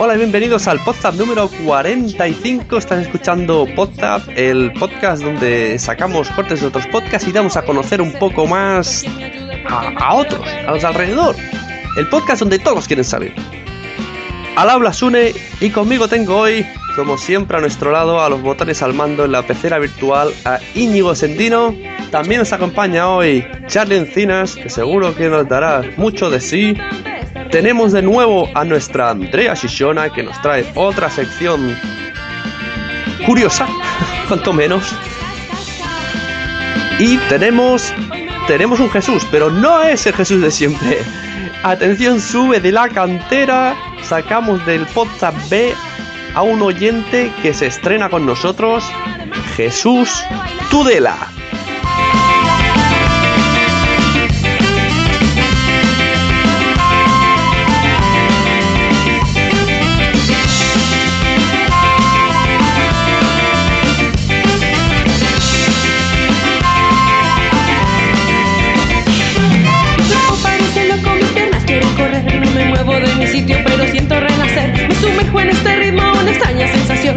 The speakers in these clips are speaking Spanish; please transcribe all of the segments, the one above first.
Hola y bienvenidos al podcast número 45. Están escuchando Podcast, el podcast donde sacamos cortes de otros podcasts y damos a conocer un poco más a, otros, a los alrededor. El podcast donde todos quieren salir. Al habla Sune y conmigo tengo hoy, como siempre a nuestro lado, a los botones al mando en la pecera virtual, a Íñigo Sendino. También nos acompaña hoy Charlie Encinas, que seguro que nos dará mucho de sí tenemos de nuevo a nuestra Andrea Shishona que nos trae otra sección curiosa, cuanto menos. Y tenemos tenemos un Jesús, pero no es el Jesús de siempre. Atención, sube de la cantera, sacamos del podcast B a un oyente que se estrena con nosotros, Jesús Tudela. Sumerjo en este ritmo, una extraña sensación.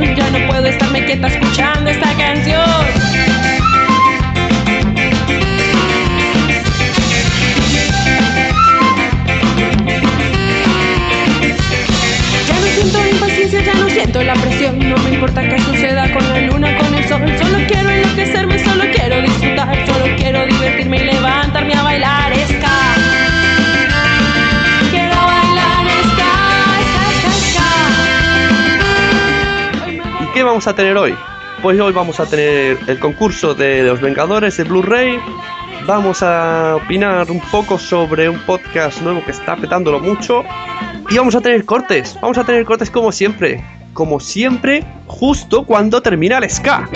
Vamos a tener hoy? Pues hoy vamos a tener el concurso de los Vengadores de Blu-ray. Vamos a opinar un poco sobre un podcast nuevo que está petándolo mucho. Y vamos a tener cortes. Vamos a tener cortes como siempre. Como siempre, justo cuando termina el ska.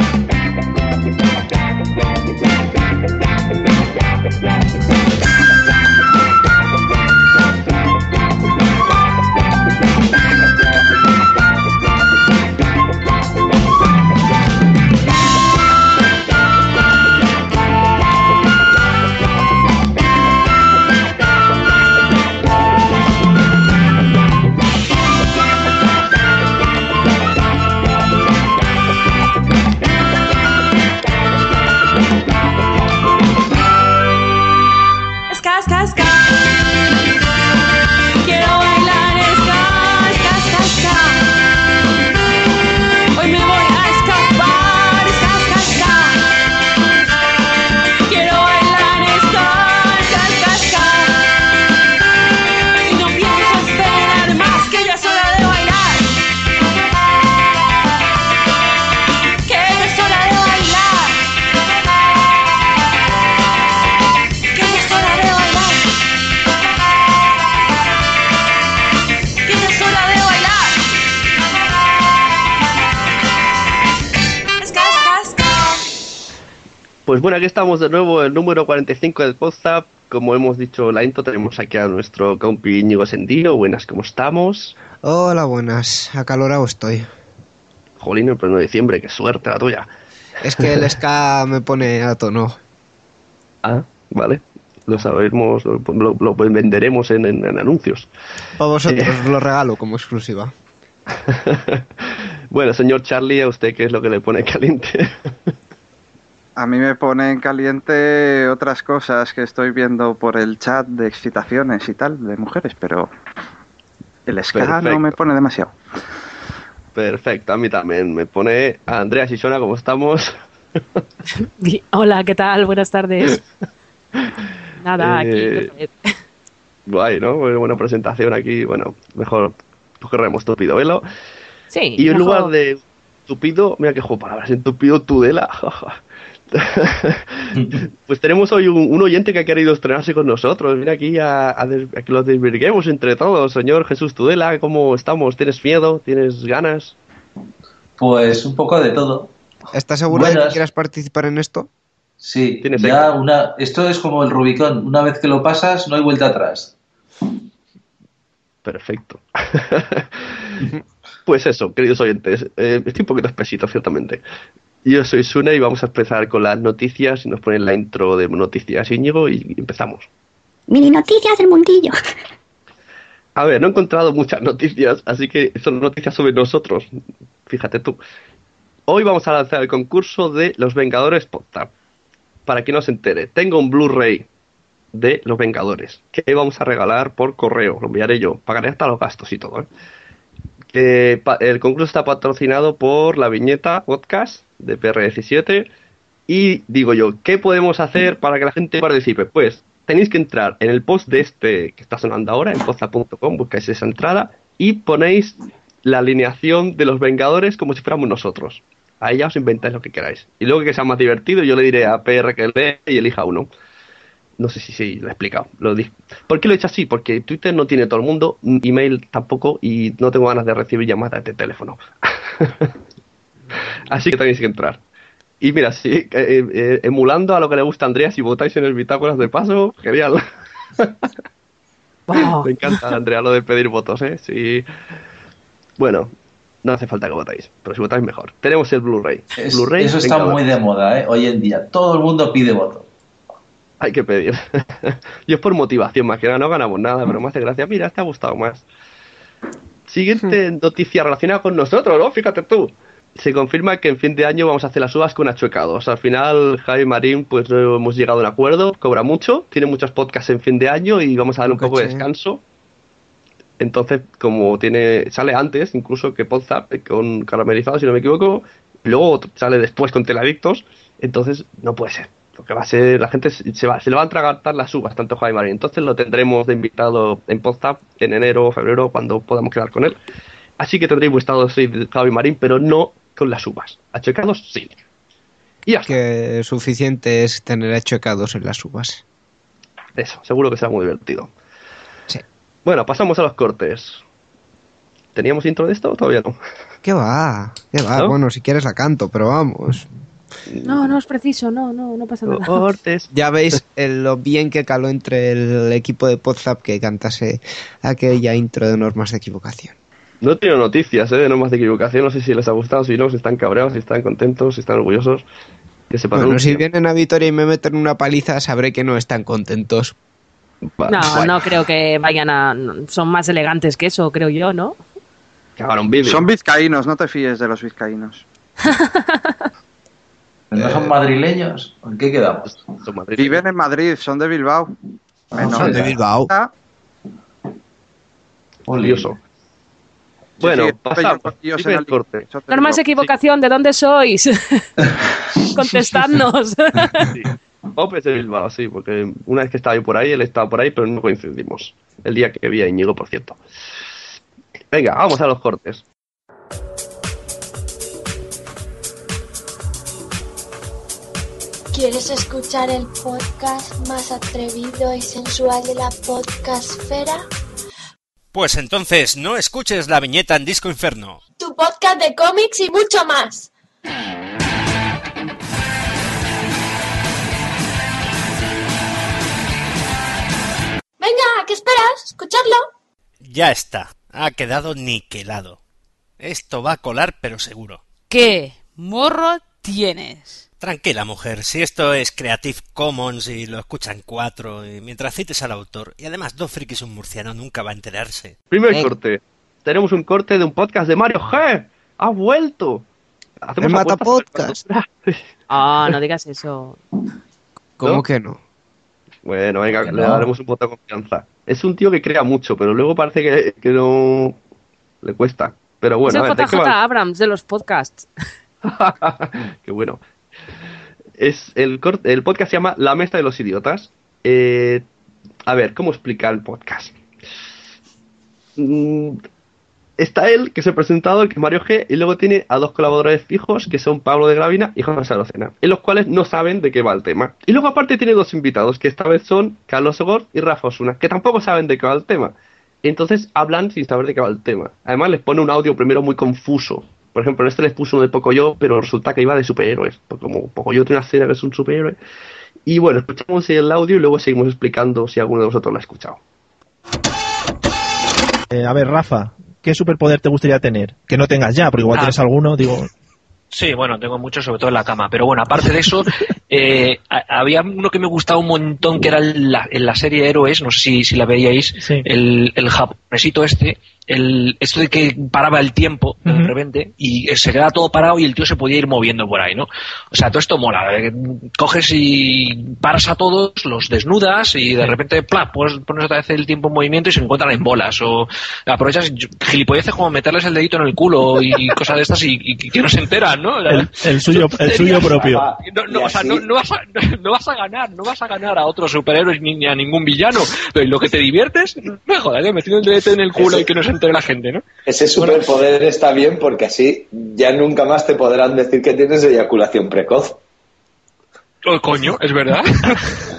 Pues bueno, aquí estamos de nuevo, el número 45 del WhatsApp. Como hemos dicho la intro, tenemos aquí a nuestro compi Íñigo Sendino. Buenas, ¿cómo estamos? Hola, buenas. Acalorado estoy. Jolín, el 1 de diciembre, qué suerte la tuya. Es que el ska me pone a tono. Ah, vale. Lo sabemos, lo, venderemos en, anuncios. Para vosotros, eh. lo regalo como exclusiva. bueno, señor Charlie, ¿a usted qué es lo que le pone caliente? A mí me pone en caliente otras cosas que estoy viendo por el chat de excitaciones y tal de mujeres, pero el ska no me pone demasiado. Perfecto, a mí también. Me pone a Andrea Sisona, ¿cómo estamos? Hola, ¿qué tal? Buenas tardes. Nada, aquí. Eh, Guay, ¿no? Muy buena presentación aquí. Bueno, mejor corremos tupido velo. Sí. Y en mejor- lugar de tupido, mira que juego de palabras, en tupido tudela. pues tenemos hoy un, un oyente que ha querido estrenarse con nosotros. Mira aquí a, a des- a que lo desvirguemos entre todos. Señor Jesús Tudela, ¿cómo estamos? ¿Tienes miedo? ¿Tienes ganas? Pues un poco de todo. ¿Estás seguro de que quieras participar en esto? Sí, Tienes ya una, esto es como el Rubicón. Una vez que lo pasas, no hay vuelta atrás. Perfecto. pues eso, queridos oyentes, eh, estoy un poquito espesito, ciertamente. Yo soy Sune y vamos a empezar con las noticias. Y nos ponen la intro de noticias Íñigo y empezamos. Mini noticias del mundillo. A ver, no he encontrado muchas noticias, así que son noticias sobre nosotros. Fíjate tú. Hoy vamos a lanzar el concurso de Los Vengadores Podcast. Para que no se entere, tengo un Blu-ray de Los Vengadores que vamos a regalar por correo. Lo enviaré yo. Pagaré hasta los gastos y todo. ¿eh? El concurso está patrocinado por la viñeta podcast de PR17. Y digo yo, ¿qué podemos hacer para que la gente participe? Pues tenéis que entrar en el post de este que está sonando ahora, en poza.com, buscáis esa entrada y ponéis la alineación de los Vengadores como si fuéramos nosotros. Ahí ya os inventáis lo que queráis. Y luego que sea más divertido, yo le diré a PR que lee y elija uno. No sé si sí, lo he explicado. Lo di- ¿Por qué lo he hecho así? Porque Twitter no tiene todo el mundo, email tampoco, y no tengo ganas de recibir llamadas de teléfono. así que tenéis que entrar. Y mira, sí, eh, eh, emulando a lo que le gusta a Andrea, si votáis en el Bitácoras de Paso, genial. Me encanta, Andrea, lo de pedir votos, ¿eh? Sí. Bueno, no hace falta que votáis, pero si votáis mejor. Tenemos el Blu-ray. Es- Blu-ray, eso está muy de moda, ¿eh? Hoy en día. Todo el mundo pide voto. Hay que pedir. Yo es por motivación, más que nada, no ganamos nada, pero me hace gracia. Mira, te ha gustado más. Siguiente noticia relacionada con nosotros, ¿no? Fíjate tú. Se confirma que en fin de año vamos a hacer las uvas con achuecados. Al final, Javi Marín, pues no hemos llegado a un acuerdo, cobra mucho, tiene muchos podcasts en fin de año y vamos a darle un poco de descanso. Entonces, como tiene sale antes, incluso que Podzap, eh, con caramelizado, si no me equivoco, luego sale después con Teladictos, entonces no puede ser. Lo que va a ser, la gente se, va, se le va a tragar las uvas, tanto Javi Marín. Entonces lo tendremos de invitado en Podzap en enero o febrero, cuando podamos quedar con él. Así que tendréis vuestro de Javi Marín, pero no con las uvas. Achecados, sí. Y ya. Que suficiente es tener achocados en las uvas. Eso, seguro que será muy divertido. Sí. Bueno, pasamos a los cortes. ¿Teníamos intro de esto o todavía no? ¿Qué va? ¿Qué va? ¿No? Bueno, si quieres la canto, pero vamos. No, no es preciso, no, no, no pasa nada. Cortes. Ya veis el- lo bien que caló entre el equipo de Podzap que cantase aquella intro de normas de equivocación. No he tenido noticias, ¿eh? De normas de equivocación. No sé si les ha gustado, si no, si están cabreados, si están contentos, si están orgullosos. Que sepan Bueno, si vienen a Vitoria y me meten una paliza, sabré que no están contentos. Va, No, no creo que vayan a. Son más elegantes que eso, creo yo, ¿no? Son vizcaínos, no te fíes de los vizcaínos. ¿No son madrileños? ¿En qué quedamos? Son. Viven en Madrid, son de Bilbao. Menos Son de Bilbao. Ah, Sí, Bueno, sí, pasamos. el- corte. de Bilbao. equivocación, ¿de dónde sois? Contestadnos. Sí. Opes de Bilbao, sí, porque una vez que estaba yo por ahí, él estaba por ahí, pero no coincidimos. El día que vi a Íñigo, por cierto. Venga, vamos a los cortes. ¿Quieres escuchar el podcast más atrevido y sensual de la podcastfera? Pues entonces no escuches la viñeta en Disco Inferno. Tu podcast de cómics y mucho más. Venga, ¿qué esperas? ¿Escucharlo? Ya está, ha quedado niquelado. Esto va a colar pero seguro. ¿Qué morro tienes? Tranquila mujer, si esto es Creative Commons y lo escuchan cuatro, y mientras cites al autor, y además dos frikis un murciano nunca va a enterarse. Primer Eh. corte. Tenemos un corte de un podcast de Mario G. ¡Ha vuelto! El Mata Podcast. Ah, no digas eso. ¿Cómo ¿No? que no? Bueno, venga, le no. daremos un voto de confianza. Es un tío que crea mucho, pero luego parece que, que no le cuesta. Pero bueno, es a el ver, ¿de qué JJ? Abrams de los podcasts. Qué bueno. Es el, el podcast se llama La Mesa de los Idiotas. Eh, a ver, ¿cómo explicar el podcast? Mm, está él, que es el presentador, que es Mario G, y luego tiene a dos colaboradores fijos, que son Pablo de Gravina y José Arocena, en los cuales no saben de qué va el tema. Y luego aparte tiene dos invitados, que esta vez son Carlos Ogor y Rafa Osuna, que tampoco saben de qué va el tema. Entonces hablan sin saber de qué va el tema. Además les pone un audio primero muy confuso. Por ejemplo, en este les puso uno de Pocoyo, pero resulta que iba de superhéroes. Porque como Pocoyo tiene una escena que es un superhéroe. Y bueno, escuchamos el audio y luego seguimos explicando si alguno de vosotros lo ha escuchado. Eh, a ver, Rafa, ¿qué superpoder te gustaría tener? Que no tengas ya, porque igual Ah. tienes alguno, digo. Sí, bueno, tengo mucho, sobre todo en la cama. Pero bueno, aparte de eso, eh, había uno que me gustaba un montón, que era en la, en la serie Héroes, no sé si, si la veíais, Sí. el, el japonesito este, el, esto de que paraba el tiempo de repente y se quedaba todo parado y el tío se podía ir moviendo por ahí, ¿no? O sea, todo esto mola. eh, Coges y paras a todos, los desnudas y de repente, ¡plap! Pues pones otra vez el tiempo en movimiento y se encuentran en bolas. O aprovechas gilipolleces como meterles el dedito en el culo y cosas de estas y, y que no se enteran, ¿no? El, el suyo, el suyo propio. No, no, o sea, no, no vas a, no vas a ganar, no vas a ganar a otros superhéroes ni, ni a ningún villano. Pero lo que te diviertes, me jodas, ¿eh? metiendo el dedo en el culo Ese- y que no se entere la gente, ¿no? Ese superpoder está bien porque así ya nunca más te podrán decir que tienes eyaculación precoz. Oh, coño, es verdad.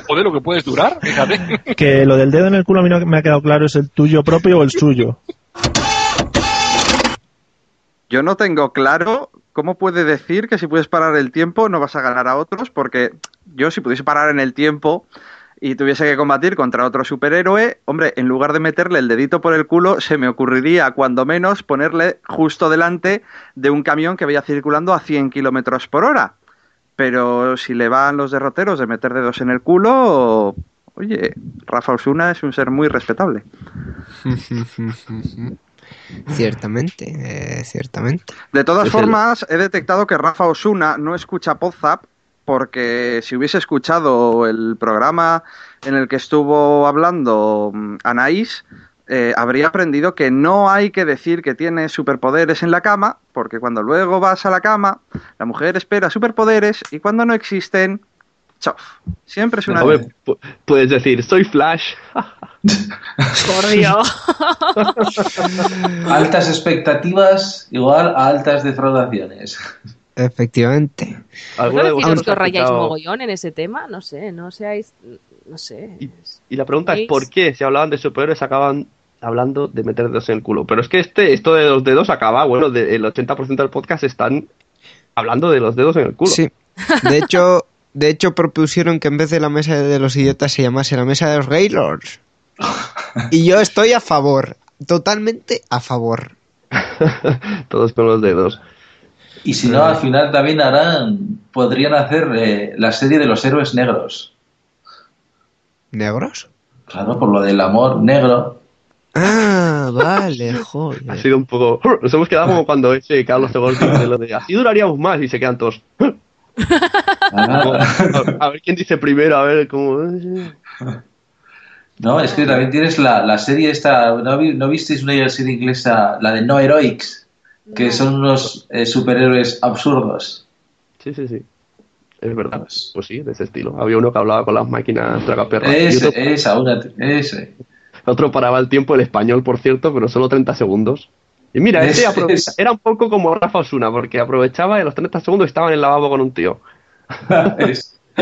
Joder, lo que puedes durar, fíjate. Que lo del dedo en el culo a mí no me ha quedado claro, ¿es el tuyo propio o el suyo? Yo no tengo claro cómo puede decir que si puedes parar el tiempo no vas a ganar a otros, porque yo si pudiese parar en el tiempo y tuviese que combatir contra otro superhéroe, hombre, en lugar de meterle el dedito por el culo, se me ocurriría, cuando menos, ponerle justo delante de un camión que vaya circulando a 100 kilómetros por hora. Pero si le van los derroteros de meter dedos en el culo, oye, Rafa Osuna es un ser muy respetable. ciertamente, eh, ciertamente. De todas Es el- formas, he detectado que Rafa Osuna no escucha Podzap porque si hubiese escuchado el programa en el que estuvo hablando mm, Anaís, eh, habría aprendido que no hay que decir que tiene superpoderes en la cama, porque cuando luego vas a la cama, la mujer espera superpoderes y cuando no existen, chof. Siempre es una... Puedes decir, soy Flash. Por Dios. Altas expectativas igual a altas defraudaciones. Efectivamente. ¿Alguno de ¿No vosotros os rayáis mogollón en ese tema? No sé, no seáis... No sé. Y la pregunta es. ¿por qué? Si hablaban de superhéroes acaban hablando de meter dedos en el culo. Pero es que este, esto de los dedos acaba, bueno, de- el 80% del podcast están hablando de los dedos en el culo. Sí. De hecho, de hecho propusieron que en vez de la mesa de los idiotas se llamase la mesa de los Gaylords. Y yo estoy a favor, totalmente a favor. Todos con los dedos. Y si no, al final también harán, podrían hacer eh, la serie de los héroes negros. ¿Negros? Claro, por lo del amor negro. Ah, vale, joder. Ha sido un poco... Nos hemos quedado como cuando ese Carlos de Golpe dice lo de así duraríamos más y se quedan todos... Ah. A ver quién dice primero, a ver cómo... No, es que también tienes la, la serie esta, ¿no, vi- no visteis una serie inglesa, la de No Heroics? Que son unos eh, superhéroes absurdos. Sí, sí, sí. Es verdad. Pues sí, de ese estilo. Había uno que hablaba con las máquinas tragaperras. Ese, otro, esa, una, ese. otro paraba el tiempo, el español, por cierto, pero solo 30 segundos. Y mira, ese Es- aprovecha- es- era un poco como Rafa Osuna, porque aprovechaba y a los 30 segundos estaba en el lavabo con un tío. Es-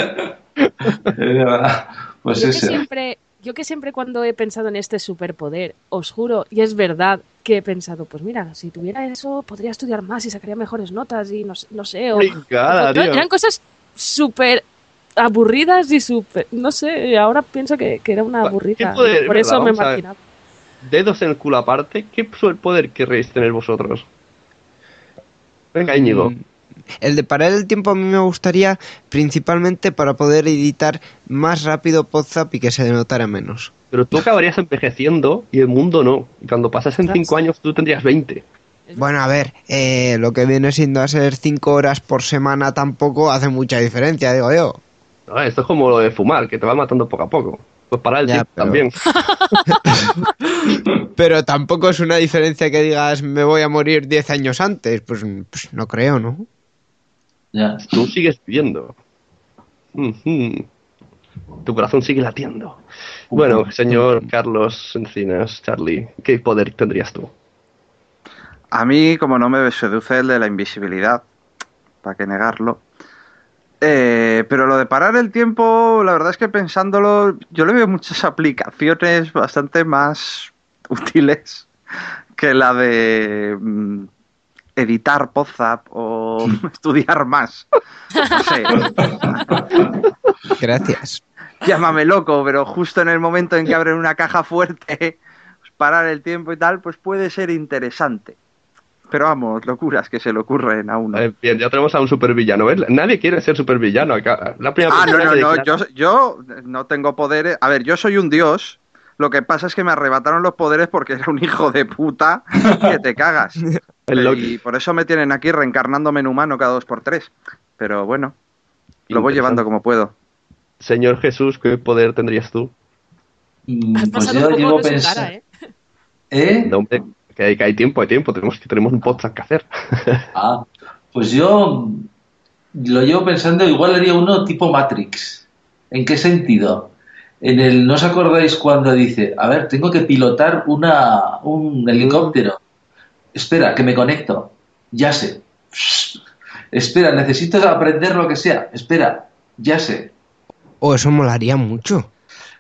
es verdad. Pues yo, que ese. siempre, yo que siempre cuando he pensado en este superpoder, os juro, y es verdad que he pensado, pues mira, si tuviera eso, podría estudiar más y sacaría mejores notas y no, sé- no sé. O, eran cosas súper aburridas y súper... No sé, ahora pienso que, que era una aburrida. poder, por verdad? eso me imaginaba. Dedos en el culo aparte, ¿qué poder querréis tener vosotros? Venga, Íñigo. Mm, El de parar el tiempo a mí me gustaría principalmente para poder editar más rápido Podzap y que se denotara menos. Pero tú acabarías envejeciendo y el mundo no. Y cuando pasasen 5 años tú tendrías 20. Bueno, a ver, eh, lo que viene siendo a ser 5 horas por semana tampoco hace mucha diferencia, digo yo. No, esto es como lo de fumar, que te va matando poco a poco. Pues para el Ya, tiempo pero- también. Pero tampoco es una diferencia que digas me voy a morir 10 años antes. Pues, pues no creo, ¿no? Ya. Tú sigues viviendo. Tu corazón sigue latiendo. Bueno, señor Carlos Encinas, Charlie, ¿qué poder tendrías tú? A mí, como no me seduce el de la invisibilidad, para qué negarlo. Eh, pero lo de parar el tiempo, la verdad es que pensándolo, yo le veo muchas aplicaciones bastante más útiles que la de mm, editar Podzap o estudiar más. No sé. Gracias. Llámame loco, pero justo en el momento en que abren una caja fuerte, pues, parar el tiempo y tal, pues puede ser interesante. Pero vamos, locuras que se le ocurren a uno. Eh, bien, ya tenemos a un supervillano. ¿ves? Nadie quiere ser supervillano acá. La primera Ah, no, no, no, yo, yo no tengo poderes. A ver, yo soy un dios. Lo que pasa es que me arrebataron los poderes porque era un hijo de puta que te cagas. El Loki. y por eso me tienen aquí reencarnándome en humano cada dos por tres. Pero bueno, lo voy llevando como puedo. Señor Jesús, ¿qué poder tendrías tú? Mm, Has Pues pasado yo un llevo pensando. cara, ¿eh? ¿Eh? No, hombre, que hay, que hay tiempo, hay tiempo. Tenemos, tenemos un podcast que hacer. Ah, pues yo lo llevo pensando, igual haría uno tipo Matrix. ¿En qué sentido? En el, ¿no os acordáis cuando dice, a ver, tengo que pilotar una, un helicóptero? Espera, que me conecto. Ya sé. Espera, necesito aprender lo que sea. Espera, ya sé. Oh, eso molaría mucho.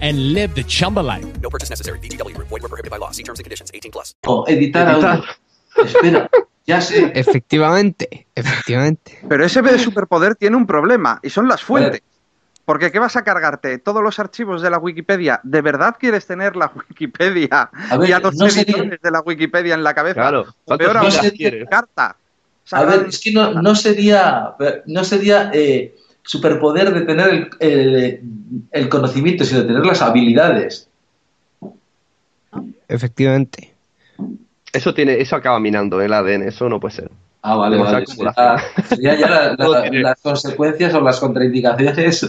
and live the Chumba life. No purchase necessary. VGW Group. Void were prohibited by law. See terms and conditions. 18 plus. editar audio. Espera, ya sé. Efectivamente, efectivamente. Pero ese de superpoder tiene un problema y son las fuentes. Porque ¿qué vas a cargarte? ¿Todos los archivos de la Wikipedia? ¿De verdad quieres tener la Wikipedia A ver, y a los no sería- editores de la Wikipedia en la cabeza? Claro, O ¿cuántos peor aún, carta. A ver, es que no, no sería, no sería eh, superpoder de tener el, el- el conocimiento, sino de tener las habilidades. Efectivamente. Eso tiene, eso acaba minando el ADN, eso no puede ser. Ah, vale, vale. ya la- la- las consecuencias o las contraindicaciones.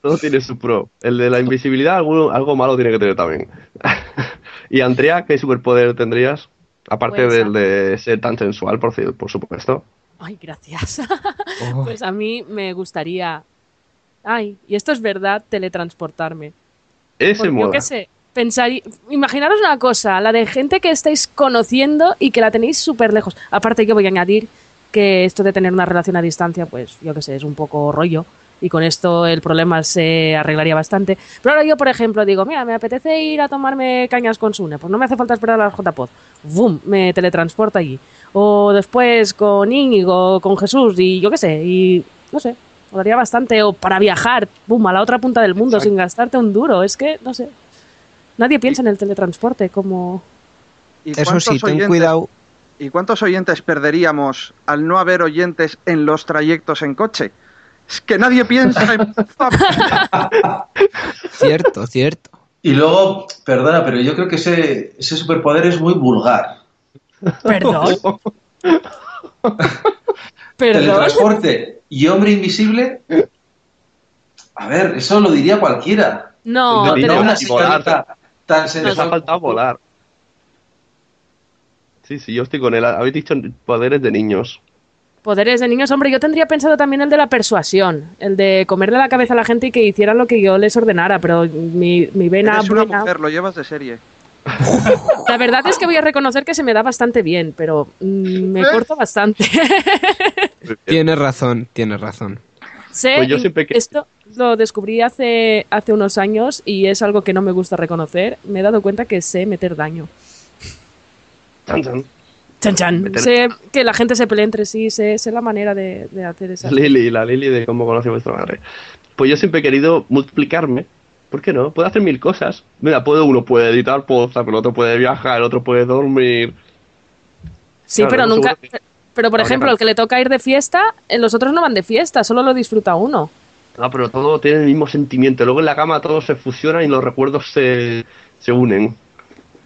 Todo tiene su pro. El de la invisibilidad, algo, algo malo tiene que tener también. y Andrea, ¿qué superpoder tendrías? Aparte Pues, del de ser tan sensual, por, por supuesto. Ay, gracias. Oh. Pues a mí me gustaría. Ay, y esto es verdad, teletransportarme. Ese Porque yo qué sé, pensar, imaginaros una cosa, la de gente que estáis conociendo y que la tenéis súper lejos. Aparte que voy a añadir que esto de tener una relación a distancia, pues yo qué sé, es un poco rollo y con esto el problema se arreglaría bastante. Pero ahora yo, por ejemplo, digo, mira, me apetece ir a tomarme cañas con Sune, pues no me hace falta esperar a la JPod. ¡Bum! Me teletransporta allí. O después con Íñigo, con Jesús y yo qué sé, y no sé, molaría bastante. O para viajar, ¡bum! a la otra punta del mundo Exacto. sin gastarte un duro. Es que, no sé. Nadie piensa en el teletransporte como... ¿Y Eso cuántos sí, ten oyentes- cuidado. ¿Y cuántos oyentes perderíamos al no haber oyentes en los trayectos en coche? Es que nadie piensa en... Cierto, cierto. Y luego, perdona, pero yo creo que ese, ese superpoder es muy vulgar. Perdón. Perdón. Teletransporte y hombre invisible. A ver, eso lo diría cualquiera. No, no, no una y volar. señorita tan Les ha faltado volar. Sí, sí, yo estoy con él. Habéis dicho poderes de niños. poderes de niños. Hombre, yo tendría pensado también el de la persuasión, el de comerle la cabeza a la gente y que hicieran lo que yo les ordenara, pero mi, mi vena Eres una buena- mujer, lo llevas de serie. La verdad es que voy a reconocer que se me da bastante bien, pero mm, me corto bastante. Tienes razón, tienes razón. sé, Pues yo siempre que- esto, lo descubrí hace, hace unos años y es algo que no me gusta reconocer. Me he dado cuenta que sé meter daño. Chan, chan. Chan, chan. Sé que la gente se pelea entre sí, sé, sé la manera de, de hacer esa. Lili, la Lili de cómo conoce vuestra madre. Pues yo siempre he querido multiplicarme. ¿Por qué no? Puedo hacer mil cosas. Mira, puedo, uno puede editar podcast, el otro puede viajar, el otro puede dormir. Sí, Claro, pero nunca. que- Pero por ejemplo, el que le toca ir de fiesta, eh, los otros no van de fiesta, solo lo disfruta uno. No, pero todo tiene el mismo sentimiento. Luego en la cama todo se fusiona y los recuerdos se, se unen.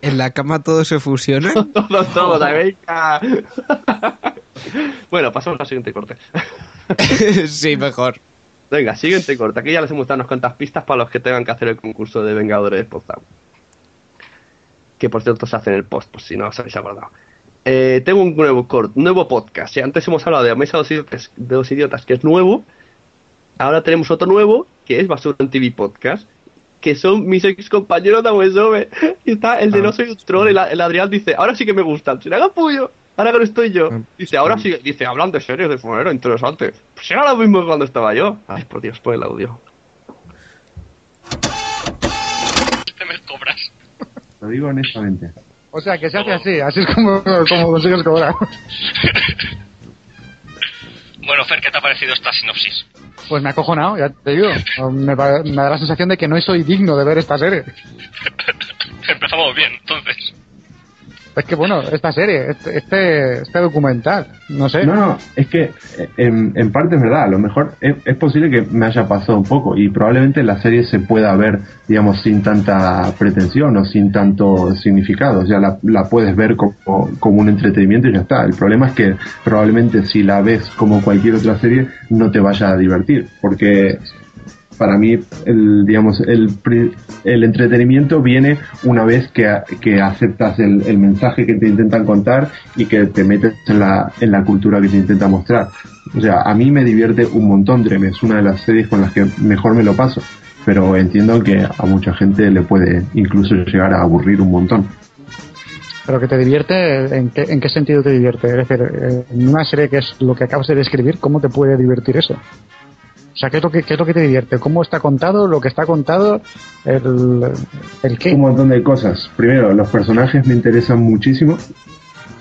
¿En la cama todo se fusiona? todo, todo, la venga. bueno, pasamos al siguiente corte. sí, mejor. Venga, siguiente corte. Aquí ya les hemos dado unas cuantas pistas para los que tengan que hacer el concurso de Vengadores Podcast. Que por cierto se hace en el post, por si no os habéis acordado. Eh, tengo un nuevo cort, un nuevo podcast. Si antes hemos hablado de Mesa de los, idiotas, de que es nuevo. Ahora tenemos otro nuevo, que es Basura en TV Podcast. Que son mis ex compañeros de Abuesome. Y está el de No Soy un Troll. El, el Adrián dice: Ahora sí que me gustan. Si le hagan puyo. Ahora que no estoy yo. Dice: Ahora sí. Dice: Hablan de series de fuera, interesante. Pues era lo mismo que cuando estaba yo. Ay, por Dios, por el audio. Te me cobras. Lo digo honestamente. O sea, que se hace así, así es como, como consigues cobrar. Bueno, Fer, ¿qué te ha parecido esta sinopsis? Pues me ha acojonado, ya te digo. Me, me da la sensación de que no soy digno de ver esta serie. Empezamos bien, entonces. Es que bueno, esta serie, este, este, este documental, no sé. No, no, es que eh, en, en parte es verdad, a lo mejor es, posible que me haya pasado un poco y probablemente la serie se pueda ver, digamos, sin tanta pretensión o sin tanto significado, sea, la, la puedes ver como, como un entretenimiento y ya está. El problema es que probablemente si la ves como cualquier otra serie no te vaya a divertir, porque para mí el digamos el, el entretenimiento viene una vez que, que aceptas el, mensaje que te intentan contar y que te metes en la, en la cultura que te intenta mostrar. O sea, a mí me divierte un montón Drem, es una de las series con las que mejor me lo paso, pero entiendo que a mucha gente le puede incluso llegar a aburrir un montón. Pero que te divierte, ¿en qué, ¿en qué sentido te divierte? Es decir, eh, en una serie que es lo que acabas de describir, ¿cómo te puede divertir eso? O sea, ¿qué es lo que, es lo que te divierte? ¿Cómo está contado? ¿Lo que está contado? ¿El, el qué? Un montón de cosas. Primero, los personajes me interesan muchísimo.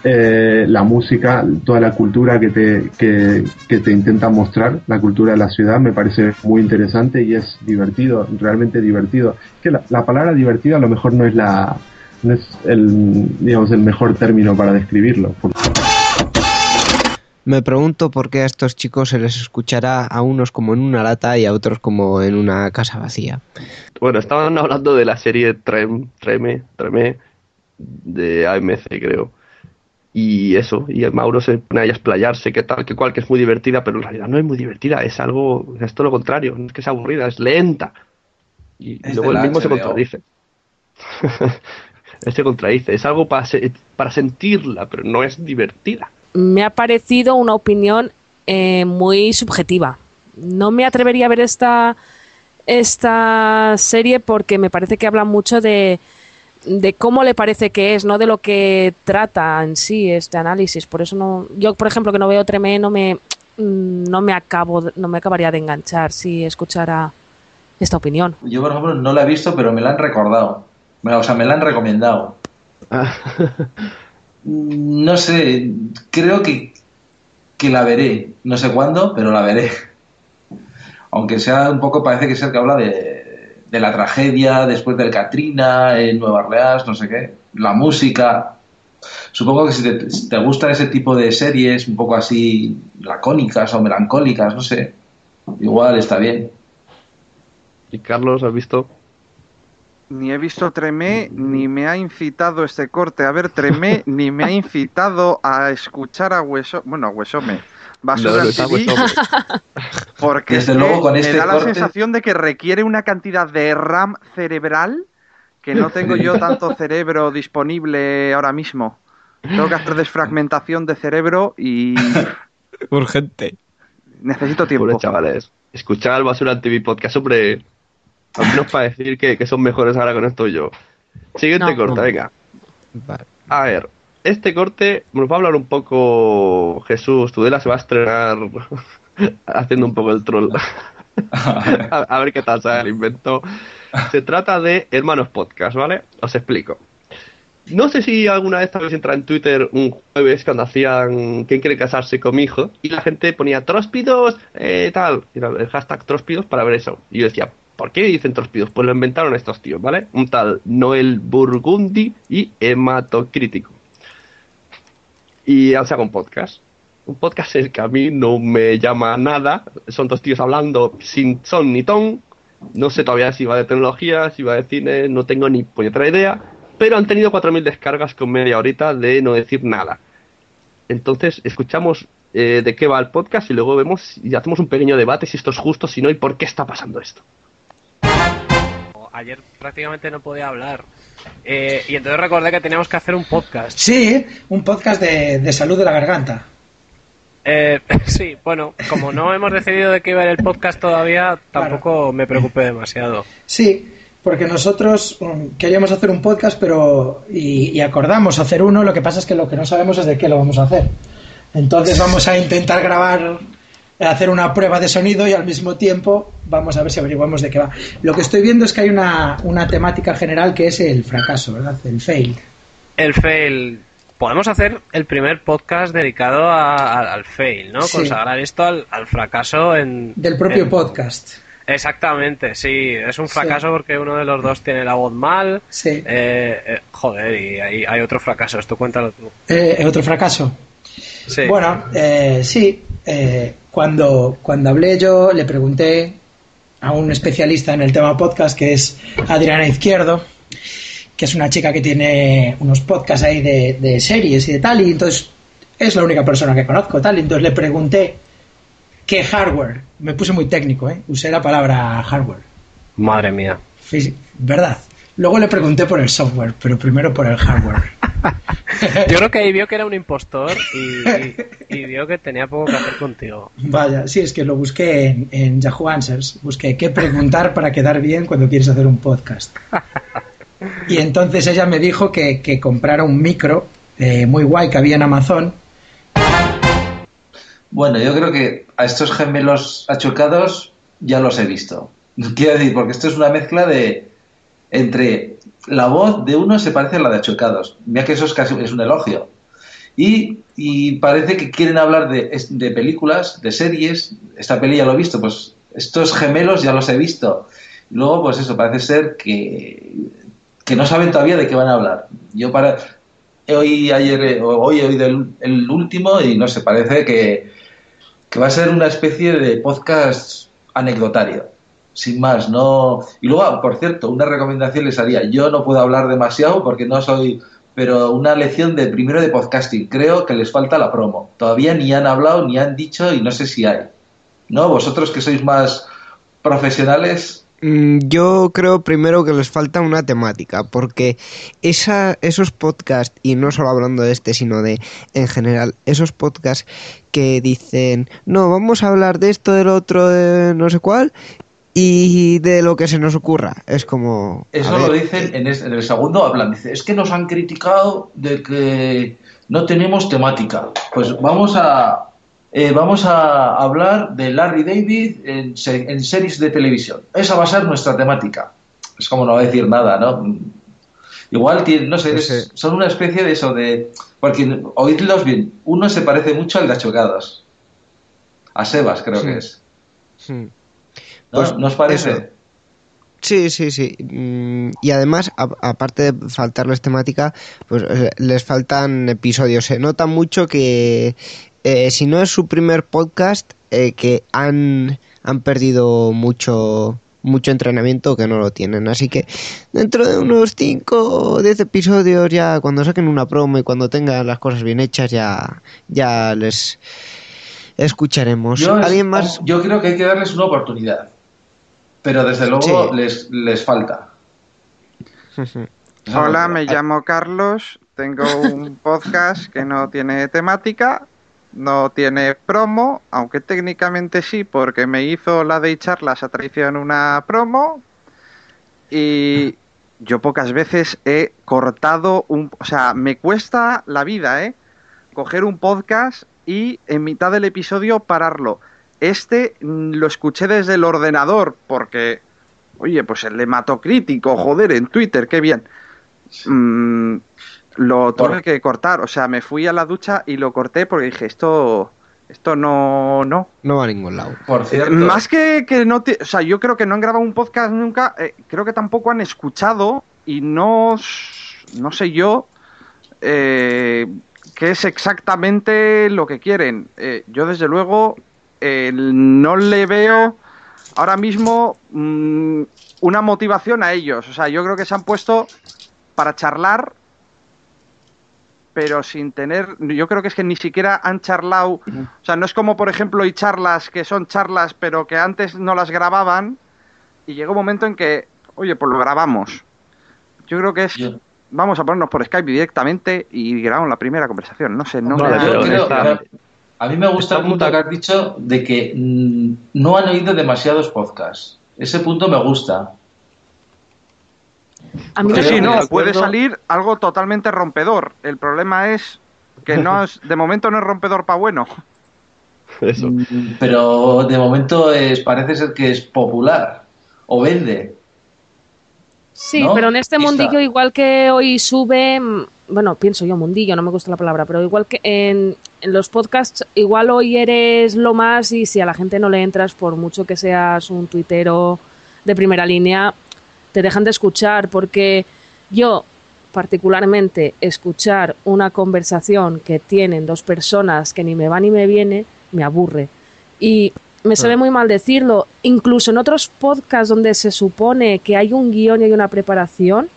Eh, la música, toda la cultura que te, que, que te intenta mostrar, la cultura de la ciudad, me parece muy interesante y es divertido, realmente divertido. Que la, la palabra divertido a lo mejor no es la no es el digamos el mejor término para describirlo. Me pregunto por qué a estos chicos se les escuchará a unos como en una lata y a otros como en una casa vacía. Bueno, estaban hablando de la serie Trem, Treme, Treme, de AMC, creo. Y eso, y el Mauro se pone ahí a explayarse, que tal, que cual, que es muy divertida, pero en realidad no es muy divertida, es algo, es todo lo contrario, no es que sea aburrida, es lenta. Y, y Es luego el mismo se contradice. Él se contradice, es algo para, se- para sentirla, pero no es divertida. Me ha parecido una opinión eh, muy subjetiva. No me atrevería a ver esta, esta serie porque me parece que habla mucho de, de cómo le parece que es, no de lo que trata en sí este análisis. Por eso no, yo por ejemplo que no veo Tremé no me mm, no me acabo no me acabaría de enganchar si escuchara esta opinión. Yo, por ejemplo, no la he visto, pero me la han recordado. O sea, me la han recomendado. No sé, creo que, que la veré. No sé cuándo, pero la veré. Aunque sea un poco, parece que es el que habla de, de la tragedia después del Katrina en Nueva Orleans, no sé qué. La música. Supongo que si te, si te gustan ese tipo de series un poco así lacónicas o melancólicas, no sé, igual está bien. ¿Y Carlos, has visto? Ni he visto Tremé, ni me ha incitado este corte a ver Tremé, ni me ha incitado a escuchar a Hueso... Bueno, a Huesome. Basura No, TV, porque Desde es que luego, con me este da la corte- sensación de que requiere una cantidad de RAM cerebral que no tengo yo tanto cerebro disponible ahora mismo. Tengo que hacer desfragmentación de cerebro y Urgente. necesito tiempo. Pobre chavales. Escuchar al Basura TV Podcast, hombre. Al menos para decir que, que son mejores ahora con esto yo. Siguiente No, corte, no. venga. A ver, este corte nos va a hablar un poco Jesús. Tudela se va a estrenar haciendo un poco el troll. a, a ver qué tal sale el invento. Se trata de Hermanos Podcast, ¿vale? Os explico. No sé si alguna vez habéis entrado en Twitter un jueves cuando hacían ¿Quién quiere casarse con mi hijo? Y la gente ponía tróspidos, eh, tal, y el hashtag tróspidos para ver eso. Y yo decía, ¿por qué dicen tróspidos? Pues lo inventaron estos tíos, ¿vale? Un tal Noel Burgundi y Hematocrítico. Y han sacado un podcast. Un podcast el que a mí no me llama nada. Son dos tíos hablando sin son ni ton. No sé todavía si va de tecnología, si va de cine, no tengo ni puñetera idea. Pero han tenido 4.000 descargas con media horita de no decir nada. Entonces, escuchamos eh, de qué va el podcast y luego vemos y hacemos un pequeño debate si esto es justo, si no y por qué está pasando esto. Ayer prácticamente no podía hablar. Eh, y entonces recordé que teníamos que hacer un podcast. Sí, un podcast de, de salud de la garganta. Eh, sí, bueno, como no hemos decidido de qué iba a ir el podcast todavía, tampoco me preocupé demasiado. Sí, porque nosotros um, queríamos hacer un podcast, pero y, y acordamos hacer uno. Lo que pasa es que lo que no sabemos es de qué lo vamos a hacer. Entonces vamos a intentar grabar, hacer una prueba de sonido y al mismo tiempo vamos a ver si averiguamos de qué va. Lo que estoy viendo es que hay una, una temática general que es el fracaso, ¿verdad? El fail. El fail. Podemos hacer el primer podcast dedicado a- a- al fail, ¿no? Sí. Consagrar esto al, al fracaso en. Del propio en- podcast. Exactamente, sí. Es un Sí. fracaso porque uno de los dos tiene la voz mal. Sí. Eh, eh, joder, y hay, hay otro fracaso. Esto cuéntalo tú. Eh, otro fracaso. Sí. Bueno, eh, sí. Eh, cuando, cuando hablé yo le pregunté a un especialista en el tema podcast que es Adriana Izquierdo, que es una chica que tiene unos podcasts ahí de, de series y de tal, y entonces es la única persona que conozco, tal, y entonces le pregunté qué hardware. Me puse muy técnico, ¿eh? usé la palabra hardware. Madre mía. ¿Verdad? Luego le pregunté por el software, pero primero por el hardware. Yo creo que ahí vio que era un impostor y, y- y vio que tenía poco que hacer contigo. Vaya, sí, es que lo busqué en, en Yahoo Answers. Busqué qué preguntar para quedar bien cuando quieres hacer un podcast. Y entonces ella me dijo que, que comprara un micro eh, muy guay que había en Amazon. Bueno, yo creo que a estos gemelos achucados ya los he visto. Quiero decir, porque esto es una mezcla de entre la voz de uno se parece a la de achucados. Mira que eso es casi es un elogio. Y, y parece que quieren hablar de, de películas, de series. Esta peli ya lo he visto, pues estos gemelos ya los he visto. Luego, pues eso, parece ser que, que no saben todavía de qué van a hablar. Yo para hoy ayer eh, hoy he oído el, el último y no sé, parece que, que va a ser una especie de podcast anecdotario. Sin más, no. Y luego, ah, por cierto, una recomendación les haría. Yo no puedo hablar demasiado porque no soy. Pero una lección de primero de podcasting. Creo que les falta la promo. Todavía ni han hablado, ni han dicho y no sé si hay. ¿No? Vosotros que sois más profesionales, Mm, Yo creo primero que les falta una temática, porque esa, esos podcasts, y no solo hablando de este, sino de en general, esos podcasts que dicen, no, vamos a hablar de esto, del otro, de no sé cuál, y de lo que se nos ocurra. Es como... Eso lo dicen en, es- en el segundo hablan. Dice, es que nos han criticado de que no tenemos temática. Pues vamos a eh, vamos a hablar de Larry David en, en series de televisión. Esa va a ser nuestra temática. Es como no va a decir nada, ¿no? Igual tiene, no sé, es- son una especie de eso de. Porque oídlos bien, uno se parece mucho al de Achocados. A Sebas, creo Sí. que es. hmm. Pues ¿No os parece? eso. Sí, sí, sí. Mm, Y además, aparte de faltarles temática, pues eh, les faltan episodios. Se nota mucho que eh, si no es su primer podcast, eh, que han, han perdido mucho mucho entrenamiento que no lo tienen. Así que dentro de unos 5 o 10 episodios, ya cuando saquen una promo y cuando tengan las cosas bien hechas, ya, ya les escucharemos. Yo, es- ¿Alguien más? yo creo que hay que darles una oportunidad. Pero desde luego Sí. les, les falta. Hola, me llamo Carlos, tengo un podcast que no tiene temática, no tiene promo, aunque técnicamente sí, porque me hizo la de charlas a traición una promo y yo pocas veces he cortado un... O sea, me cuesta la vida, ¿eh? Coger un podcast y en mitad del episodio pararlo. Este mm, lo escuché desde el ordenador porque, oye, pues el hematocrítico, joder, en Twitter, qué bien. Mm, lo tuve que cortar, o sea, me fui a la ducha y lo corté porque dije, esto, esto no, no. No va a ningún lado. Por cierto. Más que, que no, te- o sea, yo creo que no han grabado un podcast nunca, eh, creo que tampoco han escuchado y no, no sé yo eh, qué es exactamente lo que quieren. Eh, yo desde luego eh, no le veo ahora mismo mm, una motivación a ellos. O sea, yo creo que se han puesto para charlar pero sin tener, yo creo que es que ni siquiera han charlado, o sea, no es como por ejemplo hay charlas que son charlas pero que antes no las grababan y llegó un momento en que, oye, pues lo grabamos. Yo creo que es, vamos a ponernos por Skype directamente y grabamos la primera conversación, no sé, no me- a mí me gusta el punto que has dicho de que mm, no han oído demasiados podcasts. Ese punto me gusta. A mí Sí, no, de puede salir algo totalmente rompedor. El problema es que no es, de momento no es rompedor para bueno. Eso. Mm, Pero de momento es, parece ser que es popular o vende. Sí, ¿no? pero en este mundillo, igual que hoy sube, mm, bueno, pienso yo mundillo, no me gusta la palabra, pero igual que en, en los podcasts, igual hoy eres lo más y si a la gente no le entras, por mucho que seas un tuitero de primera línea, te dejan de escuchar, porque yo, particularmente, escuchar una conversación que tienen dos personas que ni me va ni me viene, me aburre. Y me sabe muy mal decirlo, incluso en otros podcasts donde se supone que hay un guion y hay una preparación,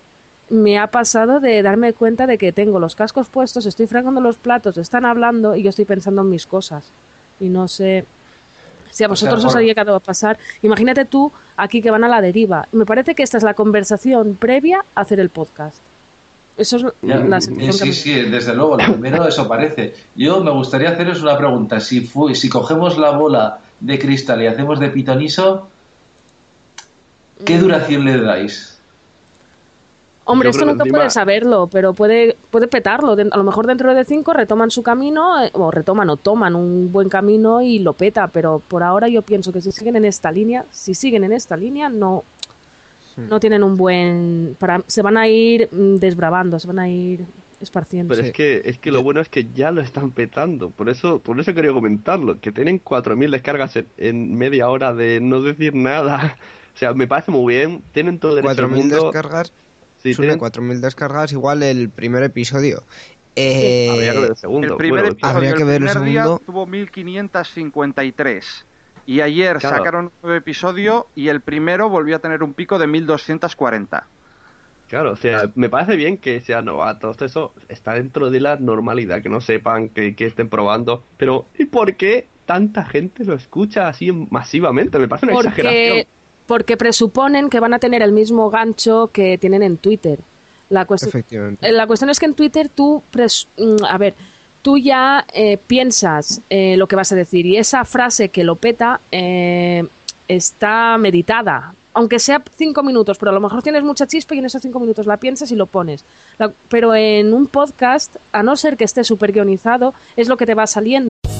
me ha pasado de darme cuenta de que tengo los cascos puestos, estoy fregando los platos, están hablando y yo estoy pensando en mis cosas. Y no sé si a O sea, vosotros os ha llegado a pasar. Imagínate tú aquí que van a la deriva. Me parece que esta es la conversación previa a hacer el podcast. Eso es Ya, la sensación que sí, me- sí, desde luego, lo primero eso parece. Yo me gustaría haceros una pregunta. Si, fu- si cogemos la bola de cristal y hacemos de pitoniso, ¿qué Mm. duración le dais? Hombre, esto nunca encima- puedes saberlo, pero puede, puede petarlo. A lo mejor dentro de cinco retoman su camino, eh, o retoman o toman un buen camino y lo peta, pero por ahora yo pienso que si siguen en esta línea, si siguen en esta línea, no, no tienen un buen... Para, se van a ir mm, desbravando, se van a ir esparciendo. Pero es que es que lo bueno es que ya lo están petando. Por eso por eso quería comentarlo. Que tienen 4.000 descargas en, en media hora de no decir nada. O sea, me parece muy bien. Tienen todo el derecho del 4.000 mundo. descargas. Sí, Sune, tienen- 4.000 descargas igual el primer episodio. Eh, Habría que ver el segundo. El primer Bueno, episodio, habría que el ver el primer día segundo. tuvo 1553. Y ayer Claro. sacaron un nuevo episodio y el primero volvió a tener un pico de 1240. Claro, o sea, me parece bien que sean novatos, eso está dentro de la normalidad, que no sepan, que, que estén probando, pero ¿y por qué tanta gente lo escucha así masivamente? Me parece una porque, exageración. Porque presuponen que van a tener el mismo gancho que tienen en Twitter. La cuestión, Efectivamente. Eh, La cuestión es que en Twitter tú, pres- mm, a ver, tú ya eh, piensas eh, lo que vas a decir y esa frase que lo peta eh, está meditada. Aunque sea cinco minutos, pero a lo mejor tienes mucha chispa y en esos cinco minutos la piensas y lo pones. La- pero en un podcast, a no ser que esté súper guionizado, es lo que te va saliendo.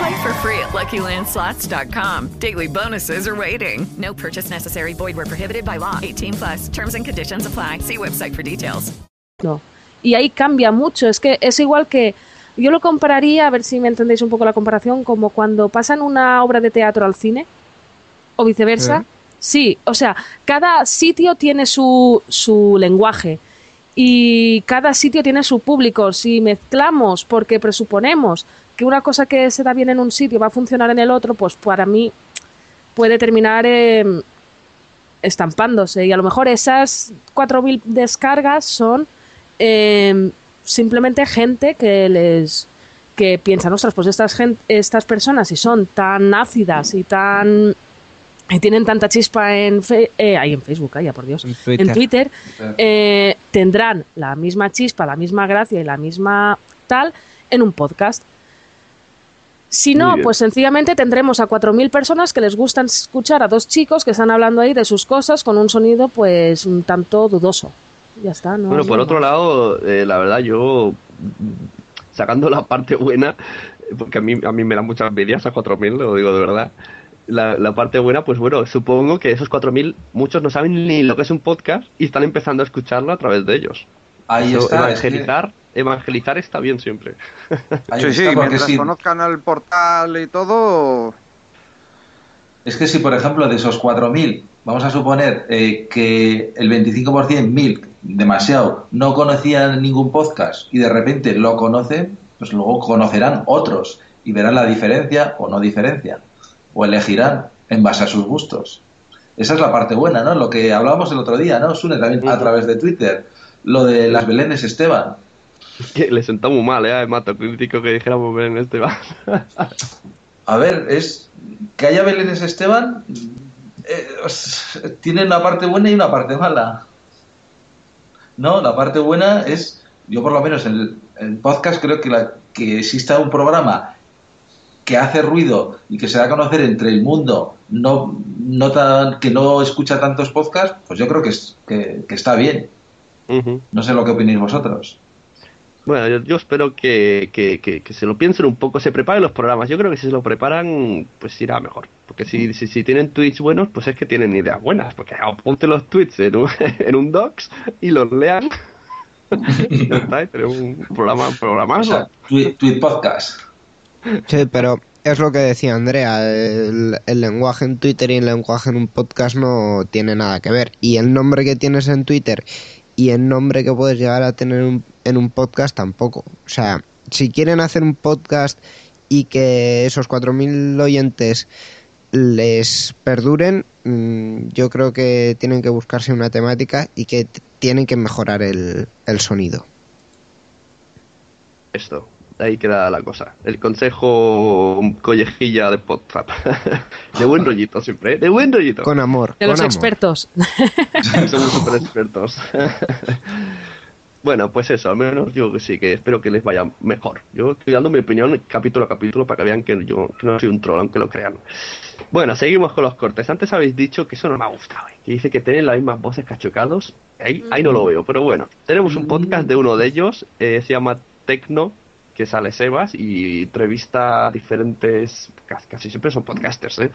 Play for free at LuckyLandSlots.com. Daily bonuses are waiting. No purchase necessary. Void where prohibited by law. 18 plus. Terms and conditions apply. See website for details. No. Y ahí cambia mucho. Es que es igual que. Yo lo compararía, a ver si me entendéis un poco la comparación, como cuando pasan una obra de teatro al cine o viceversa. ¿Eh? Sí, o sea, cada sitio tiene su, su lenguaje. y cada sitio tiene su público. Si mezclamos porque presuponemos que una cosa que se da bien en un sitio va a funcionar en el otro, pues para mí puede terminar eh, estampándose. Y a lo mejor esas 4.000 descargas son eh, simplemente gente que les que piensan, ostras, pues estas, gen- estas personas si son tan ácidas y tan y tienen tanta chispa en, fe- eh, ahí en Facebook, por Dios, Twitter. en Twitter, eh, tendrán la misma chispa, la misma gracia y la misma tal en un podcast. Si no, pues sencillamente tendremos a 4.000 personas que les gustan escuchar a dos chicos que están hablando ahí de sus cosas con un sonido pues un tanto dudoso. Ya está, ¿no? Bueno, por otro lado, eh, la verdad, yo mm, sacando la parte buena, porque a mí, a mí me da mucha envidia esas 4.000, lo digo de verdad. La, la parte buena, pues bueno, supongo que esos 4.000, muchos no saben ni lo que es un podcast y están empezando a escucharlo a través de ellos. Ahí Eso, está, es que- Evangelizar, evangelizar está bien siempre. Ahí sí, sí, está, mientras conozcan al portal y todo, Es que si, por ejemplo, de esos 4.000, vamos a suponer eh, que el 25%, 1.000, demasiado, no conocían ningún podcast y de repente lo conocen, pues luego conocerán otros y verán la diferencia o no diferencia, o elegirán en base a sus gustos. Esa es la parte buena, ¿no? Lo que hablábamos el otro día, ¿no? Sune también a través de Twitter, lo de las Belenes Esteban. Que le sentó muy mal, ¿eh? Además, te crítico que dijéramos ver en este va. A ver, es que haya Belénes Esteban eh, tiene una parte buena y una parte mala. No, la parte buena es, yo por lo menos en el, en podcast creo que, la, que exista un programa que hace ruido y que se da a conocer entre el mundo no, no tan, que no escucha tantos podcasts, pues yo creo que, es, que, que está bien. No sé lo que opinéis vosotros. Bueno, yo, yo espero que, que, que- que se lo piensen un poco, se preparen los programas. Yo creo que si se lo preparan, pues irá mejor. Porque si, si, si tienen tweets buenos, pues es que tienen ideas buenas. Porque ponte los tweets en un, en un docs y los lean. y ya está, y tenemos un programa, un programazo. tweet, tweet podcast. Sí, pero es lo que decía Andrea, el, el lenguaje en Twitter y el lenguaje en un podcast no tiene nada que ver. Y el nombre que tienes en Twitter y el nombre que puedes llegar a tener un- en un podcast tampoco. O sea, si quieren hacer un podcast y que esos 4.000 oyentes les perduren, mm, yo creo que tienen que buscarse una temática y que tienen que mejorar el, el sonido. Esto, ahí queda la cosa. El consejo collejilla de podcast. de buen rollito siempre, ¿eh? De buen rollito. Con amor. De los expertos. Somos súper expertos. bueno, pues eso, al menos yo que sí, que espero que les vaya mejor. Yo estoy dando mi opinión capítulo a capítulo para que vean que yo que no soy un troll, aunque lo crean. Bueno, seguimos con los cortes. Antes habéis dicho que eso no me ha gustado. ¿eh? Que dice que tienen las mismas voces cachocados. Ahí, ahí no lo veo, pero bueno. Tenemos un podcast de uno de ellos, eh, se llama Tecno, que sale Sebas y entrevista a diferentes, casi, siempre son podcasters, ¿eh?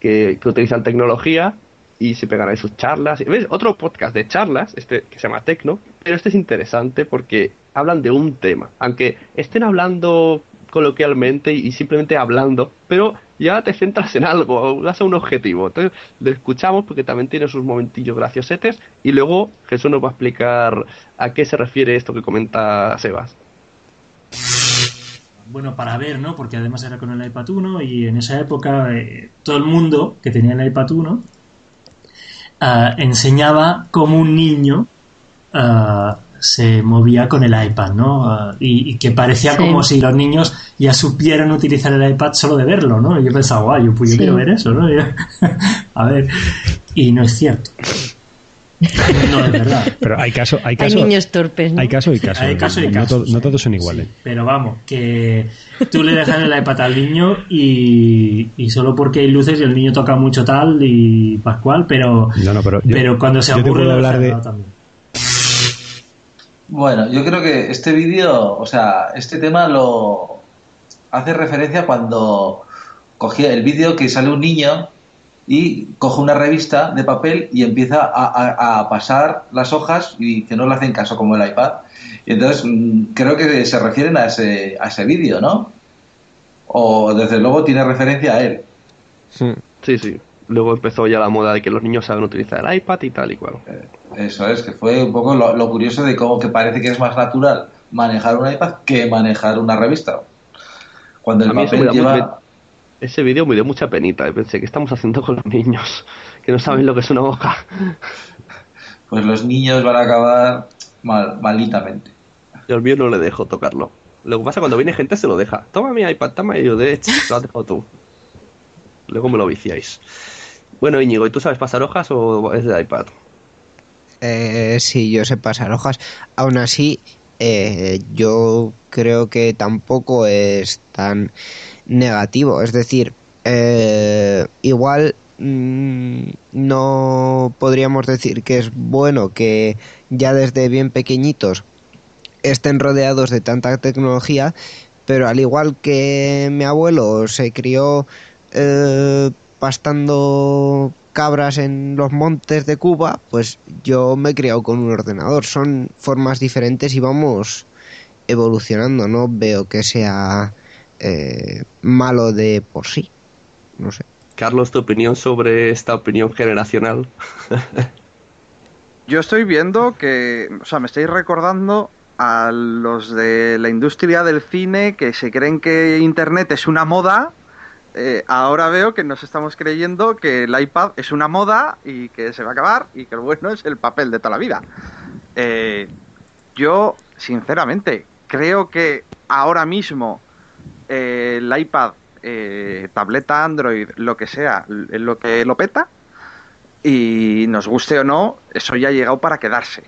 que, que utilizan tecnología y se pegan ahí sus charlas. ¿Ves? Otro podcast de charlas, este que se llama Tecno, pero este es interesante porque hablan de un tema, aunque estén hablando coloquialmente y simplemente hablando, pero ya te centras en algo, das a un objetivo. Entonces, lo escuchamos porque también tiene sus momentillos graciosetes y luego Jesús nos va a explicar a qué se refiere esto que comenta Sebas. Bueno para ver, ¿no? Porque además era con el iPad 1 y en esa época eh, todo el mundo que tenía el iPad 1 ah, enseñaba cómo un niño ah, se movía con el iPad, ¿no? Ah, y, y que parecía Sí. como si los niños ya supieran utilizar el iPad solo de verlo, ¿no? Y yo pensaba, guau, yo, pues yo Sí. quiero ver eso, ¿no? A ver, y no es cierto. No es verdad. Pero hay caso, hay Hay caso. niños torpes, ¿no? Hay caso y caso. Hay caso y no, casos, no todos son iguales. Pero vamos, que tú le dejas el iPad al niño y, y solo porque hay luces y el niño toca mucho tal y pascual, pero, No, no, pero, yo- pero cuando se aburre hablar de- también. Bueno, yo creo que este vídeo, o sea, este tema lo hace referencia cuando cogía el vídeo que sale un niño y coge una revista de papel y empieza a, a- a pasar las hojas y que no le hacen caso como el iPad. Y entonces mm, creo que se refieren a ese, a ese vídeo, ¿no? O desde luego tiene referencia a él. Sí, sí. luego empezó ya la moda de que los niños saben utilizar el iPad y tal y cual. Eso es, que fue un poco lo, lo curioso de cómo que parece que es más natural manejar un iPad que manejar una revista. Cuando el papel lleva... ese vídeo me dio mucha penita. y Pensé, ¿qué estamos haciendo con los niños? Que no saben lo que es una hoja. Pues los niños van a acabar mal, malditamente. Yo al mío no le dejo tocarlo. Lo que pasa cuando viene gente se lo deja. Toma mi iPad, toma y yo de hecho, lo has dejado tú. Luego me lo viciáis. Bueno, Íñigo, ¿y tú sabes pasar hojas o es de iPad? Eh, sí, yo sé pasar hojas. Aún así, eh, yo creo que tampoco es tan negativo. Es decir, eh, igual mm, no podríamos decir que es bueno que ya desde bien pequeñitos estén rodeados de tanta tecnología, pero al igual que mi abuelo se crió eh, pastando cabras en los montes de Cuba, pues yo me he criado con un ordenador. Son formas diferentes y vamos evolucionando. No veo que sea eh, malo de por sí. No sé. Carlos, tu opinión sobre esta opinión generacional. Yo estoy viendo que, o sea, me estáis recordando a los de la industria del cine que se creen que Internet es una moda. Eh, ahora veo que nos estamos creyendo que el iPad es una moda y que se va a acabar y que el bueno es el papel de toda la vida. Eh, yo, sinceramente, creo que ahora mismo eh, el iPad, tableta Android, lo que sea, es lo que lo peta. Y nos guste o no, eso ya ha llegado para quedarse.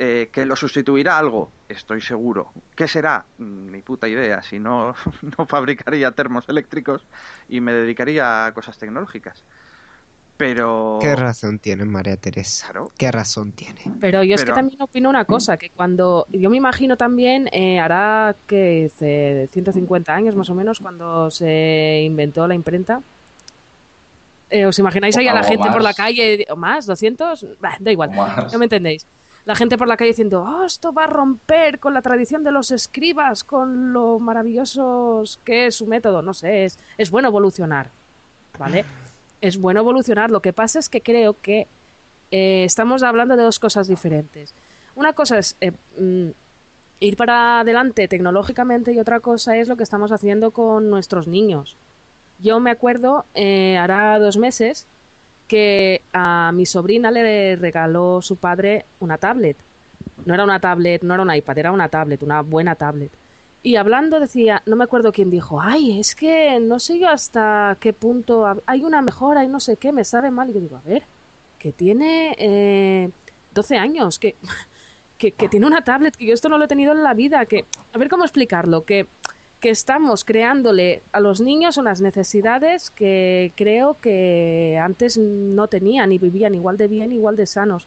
Eh, ¿Que lo sustituirá algo? Estoy seguro. ¿Qué será? Mm, Ni puta idea. Si no, no fabricaría termos eléctricos y me dedicaría a cosas tecnológicas. Pero... ¿Qué razón tiene María Teresa? ¿Qué razón tiene? Pero yo es que también opino una cosa, que cuando, yo me imagino también, eh, hará que hace 150 años más o menos, cuando se inventó la imprenta, eh, ¿os imagináis ahí a la gente por la calle, o más, 200? Bah, da igual, no me entendéis. La gente por la calle diciendo, oh, esto va a romper con la tradición de los escribas, con lo maravillosos que es su método. No sé, es, es bueno evolucionar, ¿vale? Es bueno evolucionar. Lo que pasa es que creo que eh, estamos hablando de dos cosas diferentes. Una cosa es eh, mm, ir para adelante tecnológicamente y otra cosa es lo que estamos haciendo con nuestros niños. Yo me acuerdo, eh, hará dos meses, que a mi sobrina le regaló su padre una tablet. No era una tablet, no era un iPad, era una tablet, una buena tablet. Y hablando decía, no me acuerdo quién dijo, ay, es que no sé yo hasta qué punto hay una mejora y no sé qué, me sabe mal. Y yo digo, a ver, que tiene eh, 12 años, que, que, que tiene una tablet, que yo esto no lo he tenido en la vida, que, a ver cómo explicarlo, que, que estamos creándole a los niños unas necesidades que creo que antes no tenían y vivían igual de bien, igual de sanos.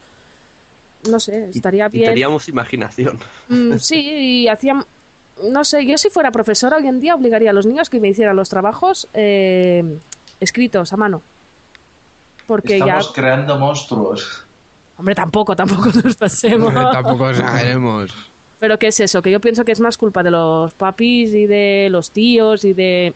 No sé, estaría Y bien. teníamos imaginación. Mm, sí, y hacían. No sé, yo si fuera profesora hoy en día obligaría a los niños que me hicieran los trabajos eh, escritos a mano. Porque Estamos ya. creando monstruos. Hombre, tampoco, tampoco nos pasemos. Tampoco sabemos. Pero ¿qué es eso? Que yo pienso que es más culpa de los papis y de los tíos y de,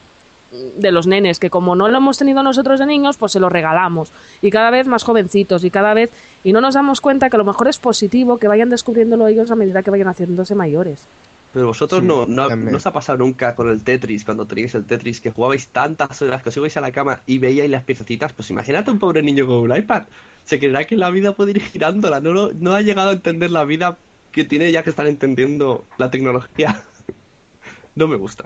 de los nenes, que como no lo hemos tenido nosotros de niños, pues se lo regalamos. Y cada vez más jovencitos y cada vez... Y no nos damos cuenta que a lo mejor es positivo que vayan descubriéndolo ellos a medida que vayan haciéndose mayores. Pero vosotros Sí, no, no, no os ha pasado nunca con el Tetris, cuando teníais el Tetris, que jugabais tantas horas que os ibais a la cama y veíais las piececitas. Pues imagínate un pobre niño con un iPad. Se creerá que la vida puede ir girándola. No, lo- no ha llegado a entender la vida que tiene ya que están entendiendo la tecnología. no me gusta.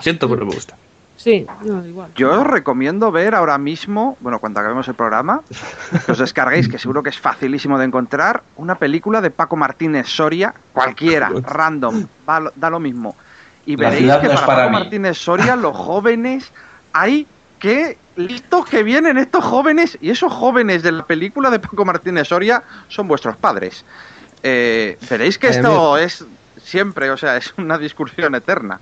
Siento, pero no me gusta. Sí, no, igual. Yo os recomiendo ver ahora mismo, bueno, cuando acabemos el programa, que os descarguéis, que seguro que es facilísimo de encontrar, una película de Paco Martínez Soria, cualquiera, random, va lo- da lo mismo. Y La veréis que no para, para Paco mí. Martínez Soria, los jóvenes, hay que listos que vienen estos jóvenes, y esos jóvenes de la película de Paco Martínez Soria son vuestros padres. Eh, veréis que esto es siempre, o sea, es una discusión eterna.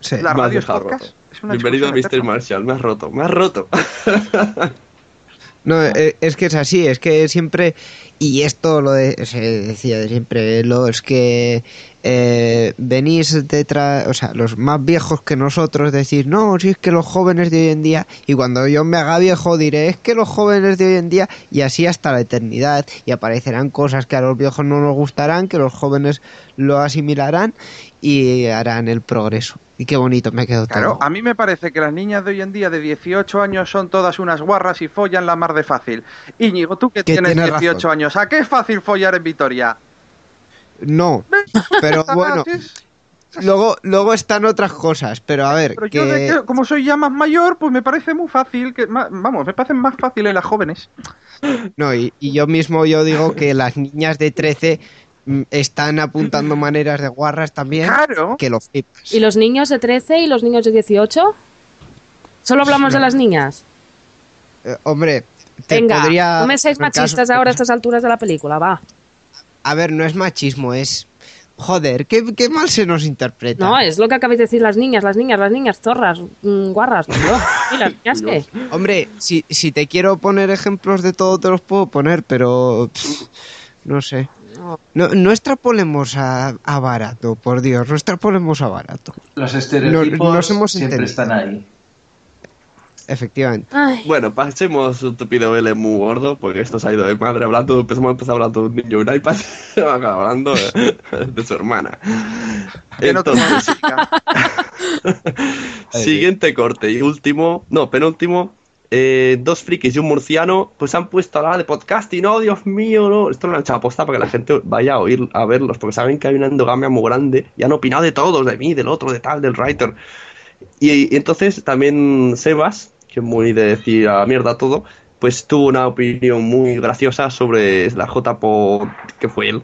Sí. La radio es podcast. roto. Es una Bienvenido a Mr. eterna. Marshall. Me has roto, me has roto. No, eh, es que es así, es que siempre, y esto lo de- se decía de siempre, lo es que eh, venís detrás, o sea, los más viejos que nosotros decís, no, si es que los jóvenes de hoy en día, y cuando yo me haga viejo diré, es que los jóvenes de hoy en día, y así hasta la eternidad, y aparecerán cosas que a los viejos no nos gustarán, que los jóvenes lo asimilarán y harán el progreso. Y qué bonito me quedó Claro, todo. a mí me parece que las niñas de hoy en día de 18 años son todas unas guarras y follan la mar de fácil. Íñigo, tú que Que tienes tienes 18 razón. años, ¿a qué es fácil follar en Vitoria? No, pero bueno, luego, luego están otras cosas, pero a ver, Pero yo, de que... como soy ya más mayor, pues me parece muy fácil, que vamos, me parecen más fáciles las jóvenes. No, y, y yo mismo yo digo que las niñas de 13 mm, están apuntando maneras de guarras también que lo flipas. ¿Y los niños de 13 y los niños de 18? ¿Solo hablamos de las niñas? Eh, hombre, te Venga, podría no me seáis machistas ahora a estas alturas de la película, va. A ver, no es machismo, es... Joder, qué, qué mal se nos interpreta. No, es lo que acabáis de decir las niñas, las niñas, las niñas, zorras, mm, guarras. ¿no? ¿Y las niñas qué? Hombre, si, si te quiero poner ejemplos de todo, te los puedo poner, pero... pff, no sé. No, no extrapolemos a, a barato, por Dios, no extrapolemos a barato. Los estereotipos No- nos hemos siempre entendido. están ahí. Efectivamente. Bueno, pasemos un tupido vele muy gordo, porque esto se ha ido de madre hablando, empezamos a empezar hablando de un niño y un iPad, y va a acabar hablando de, de su hermana. Entonces, siguiente corte y último, no, penúltimo, eh, dos frikis y un murciano, pues han puesto a hablar de podcasting, oh Dios mío, no, esto lo han echado a posta para que la gente vaya a oír, a verlos, porque saben que hay una endogamia muy grande y han opinado de todos, de mí, del otro, de tal, del writer. Y, y entonces también Sebas, muy de decir a mierda todo, pues tuvo una opinión muy graciosa sobre la JPod que fue él.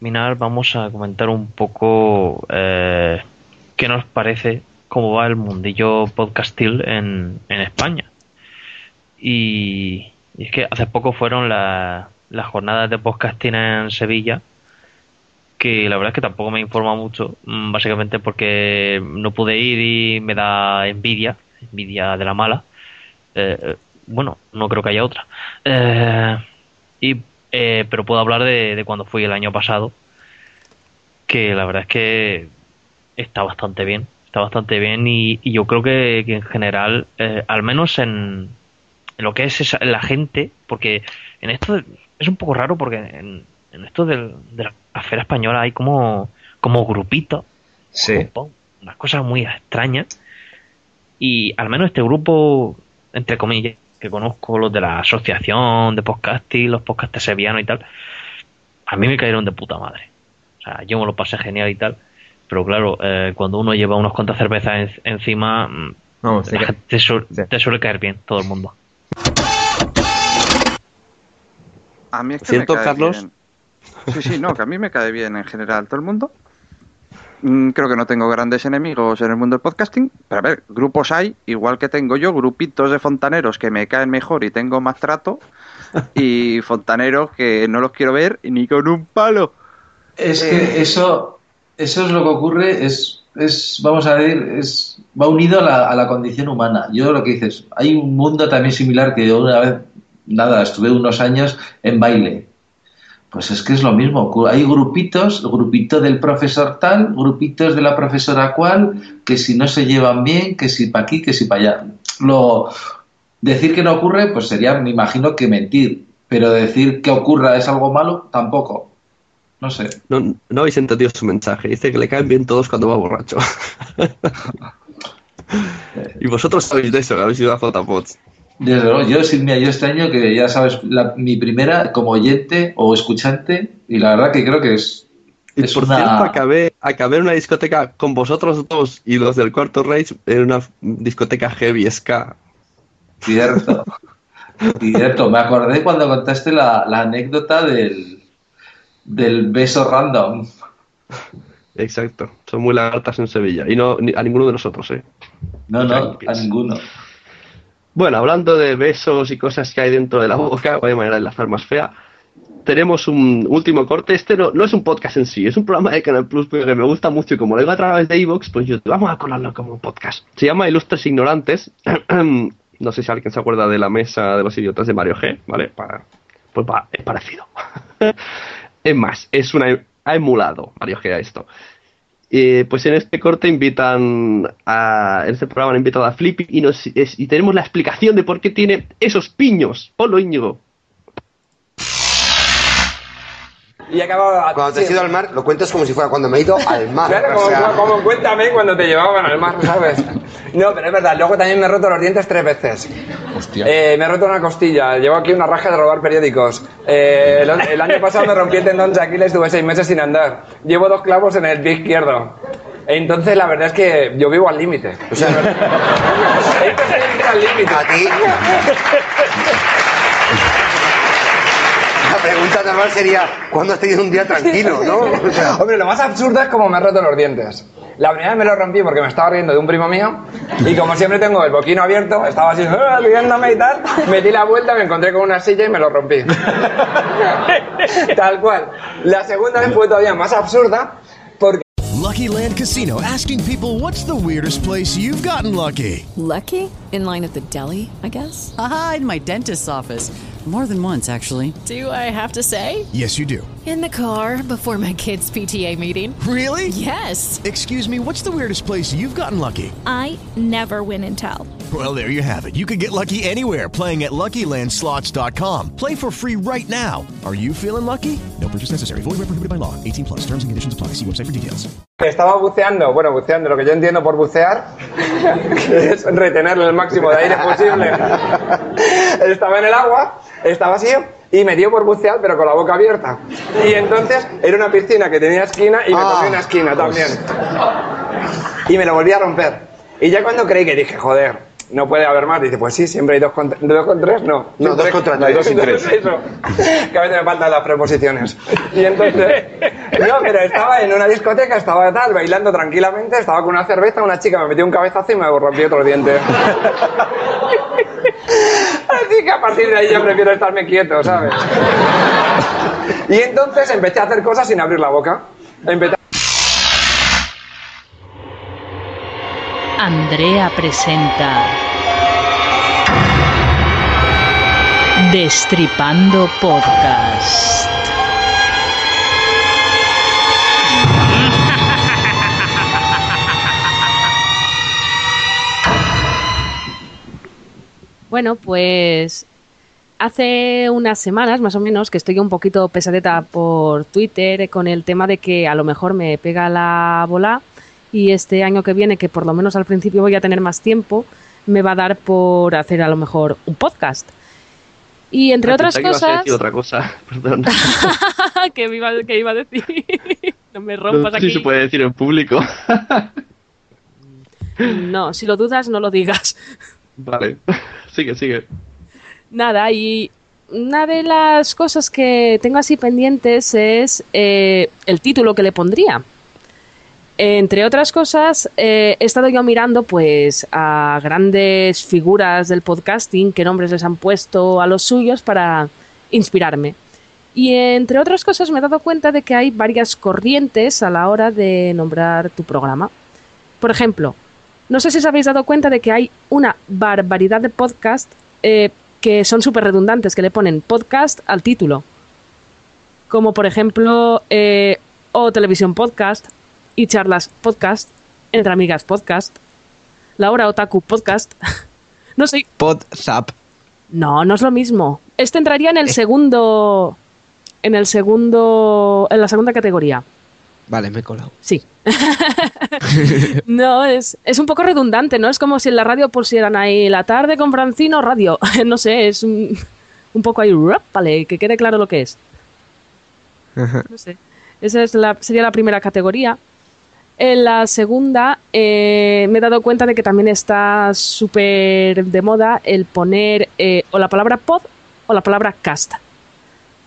terminar vamos a comentar un poco eh, qué nos parece cómo va el mundillo podcastil en, en España. Y, y es que hace poco fueron la- las jornadas de podcasting en Sevilla, que la verdad es que tampoco me informa mucho, mm, básicamente porque no pude ir y me da envidia, envidia de la mala. Eh, bueno, no creo que haya otra. Eh, y, eh, pero puedo hablar de, de cuando fui el año pasado, que la verdad es que está bastante bien, está bastante bien y, y yo creo que, que en general, eh, al menos en, en lo que es esa- la gente, porque en esto es un poco raro porque en, en esto del- de la esfera española hay como, como grupitos, Sí. unas cosas muy extrañas y al menos este grupo, entre comillas, que conozco, los de la asociación de podcasting, los podcasters sevillanos y tal, a mí me cayeron de puta madre. O sea, yo me lo pasé genial y tal, pero claro, eh, cuando uno lleva unas cuantas cervezas en- encima, mm, gente te, te suele caer bien, todo el mundo. A mí es que ¿Cierto, me cae Carlos? bien. Sí, sí, no, que a mí me cae bien en general todo el mundo. Mm, Creo que no tengo grandes enemigos en el mundo del podcasting, pero a ver, grupos hay, igual que tengo yo, grupitos de fontaneros que me caen mejor y tengo más trato, y fontaneros que no los quiero ver ni con un palo. Es Eh, que eso, eso es lo que ocurre, es, es vamos a ver, es, va unido a la, a la condición humana. Yo lo que dices, hay un mundo también similar que yo una vez, nada, estuve unos años en baile. Pues es que es lo mismo, hay grupitos, grupito del profesor tal, grupitos de la profesora cual, que si no se llevan bien, que si para aquí, que si para allá. Lo, decir que no ocurre, pues sería, me imagino que mentir, pero decir que ocurra es algo malo, tampoco. No sé. No, no habéis entendido su mensaje. Dice que le caen bien todos cuando va borracho. y vosotros sabéis de eso, que habéis ido a Zotapods. Desde luego, yo, Silvia, yo este año que ya sabes, la- mi primera como oyente o escuchante, y la verdad que creo que es, Y es por una... cierto, acabé, acabé en una discoteca con vosotros dos y los del Cuarto Reich en una discoteca heavy ska. Cierto. Cierto, me acordé cuando contaste la, la anécdota del, del beso random. Exacto, son muy lagartas en Sevilla. Y no ni- a ninguno de nosotros, ¿eh? No, no, a ninguno. Bueno, hablando de besos y cosas que hay dentro de la boca, vaya manera de enlazar más fea, tenemos un último corte. Este no, es un podcast en sí, es un programa de Canal Plus que me gusta mucho y como lo digo a través de Evox, pues yo vamos a colarlo como un podcast. Se llama Ilustres Ignorantes. no sé si alguien se acuerda de la mesa de los idiotas de Mario G, ¿vale? Para, pues va, es parecido. es más, es una ha emulado Mario Gea esto. Pues en este corte invitan a. En este programa han invitado a Flippy y, nos, y tenemos la explicación de por qué tiene esos piños. Ponlo, Íñigo. Y acababa. Cuando te has ido al mar, lo cuentas como si fuera cuando me he ido al mar. Claro, como, sea, como cuéntame cuando te llevaban al mar, ¿sabes? No, pero es verdad, luego también me he roto los dientes tres veces. Eh, me he roto una costilla, llevo aquí una raja de robar periódicos. Eh, el, el año pasado me rompí el tendón de Aquiles, estuve seis meses sin andar. Llevo dos clavos en el pie izquierdo. Entonces, la verdad es que yo vivo al límite. O sea, esto es vivir al límite. A ti. La pregunta normal sería, ¿cuándo has tenido un día tranquilo, no? O sea, Hombre, lo más absurdo es como me he roto los dientes. La primera vez me lo rompí porque me estaba riendo de un primo mío y como siempre tengo el boquino abierto, estaba así "Ah", riéndome y tal, metí la vuelta, me encontré con una silla y me lo rompí. tal cual. La segunda vez fue todavía más absurda porque Lucky Land Casino asking people what's the weirdest place you've gotten lucky? Lucky? In line at the deli, I guess? Aha, in my dentist's office. More than once, actually. Do I have to say? Yes, you do. In the car before my kids' PTA meeting. Really? Yes. Excuse me, what's the weirdest place you've gotten lucky? I never win and tell. Well, there you have it. You can get lucky anywhere playing at LuckyLandSlots.com. Play for free right now. Are you feeling lucky? No purchase necessary. Void where prohibited by law. 18 plus. Terms and conditions apply. See website for details. estaba buceando, bueno, buceando, lo que yo entiendo por bucear que es retener el máximo de aire posible. estaba en el agua, estaba así y me dio por bucear, pero con la boca abierta. Y entonces era una piscina que tenía esquina y me Ah, tomé una esquina pues. también. Y me lo volví a romper. Y ya cuando creí que dije, joder, no puede haber más, dice, pues sí, siempre hay dos con, dos con tres, no. No, dos contra no, tres, dos y tres. Eso. Que a veces me faltan las preposiciones. Y entonces, no, pero estaba en una discoteca, estaba tal, bailando tranquilamente, estaba con una cerveza, una chica me metió un cabezazo y me rompió otro diente. Así que a partir de ahí yo prefiero estarme quieto, ¿sabes? Y entonces empecé a hacer cosas sin abrir la boca. Empecé Andrea presenta Destripando Podcast. Bueno, pues hace unas semanas más o menos que estoy un poquito pesadeta por Twitter con el tema de que a lo mejor me pega la bola y este año que viene, que por lo menos al principio voy a tener más tiempo, me va a dar por hacer a lo mejor un podcast. Y entre otras Pensaba que ibas a cosas... decir otra cosa, perdón. que, iba, que iba a decir. no me rompas No aquí. se puede decir en público. No, si lo dudas, no lo digas. vale, sigue, sigue. Nada, y una de las cosas que tengo así pendientes es eh, el título que le pondría. Entre otras cosas, eh, he estado yo mirando pues a grandes figuras del podcasting, qué nombres les han puesto a los suyos para inspirarme. Y entre otras cosas me he dado cuenta de que hay varias corrientes a la hora de nombrar tu programa. Por ejemplo, no sé si os habéis dado cuenta de que hay una barbaridad de podcasts eh, que son súper redundantes, que le ponen podcast al título. Como por ejemplo, eh, O Televisión Podcast, y Charlas Podcast, Entre Amigas Podcast, La Hora Otaku Podcast. no sé. Podzap. No, no es lo mismo. Este entraría en el segundo. En el segundo. En la segunda categoría. Vale, me he colado. Sí. no, es, es un poco redundante, ¿no? Es como si en la radio pusieran ahí la tarde con Francino radio. no sé, es un, un poco ahí. Vale, que quede claro lo que es. No sé. Esa es la, sería la primera categoría. En la segunda eh, me he dado cuenta de que también está súper de moda el poner eh, o la palabra pod o la palabra cast.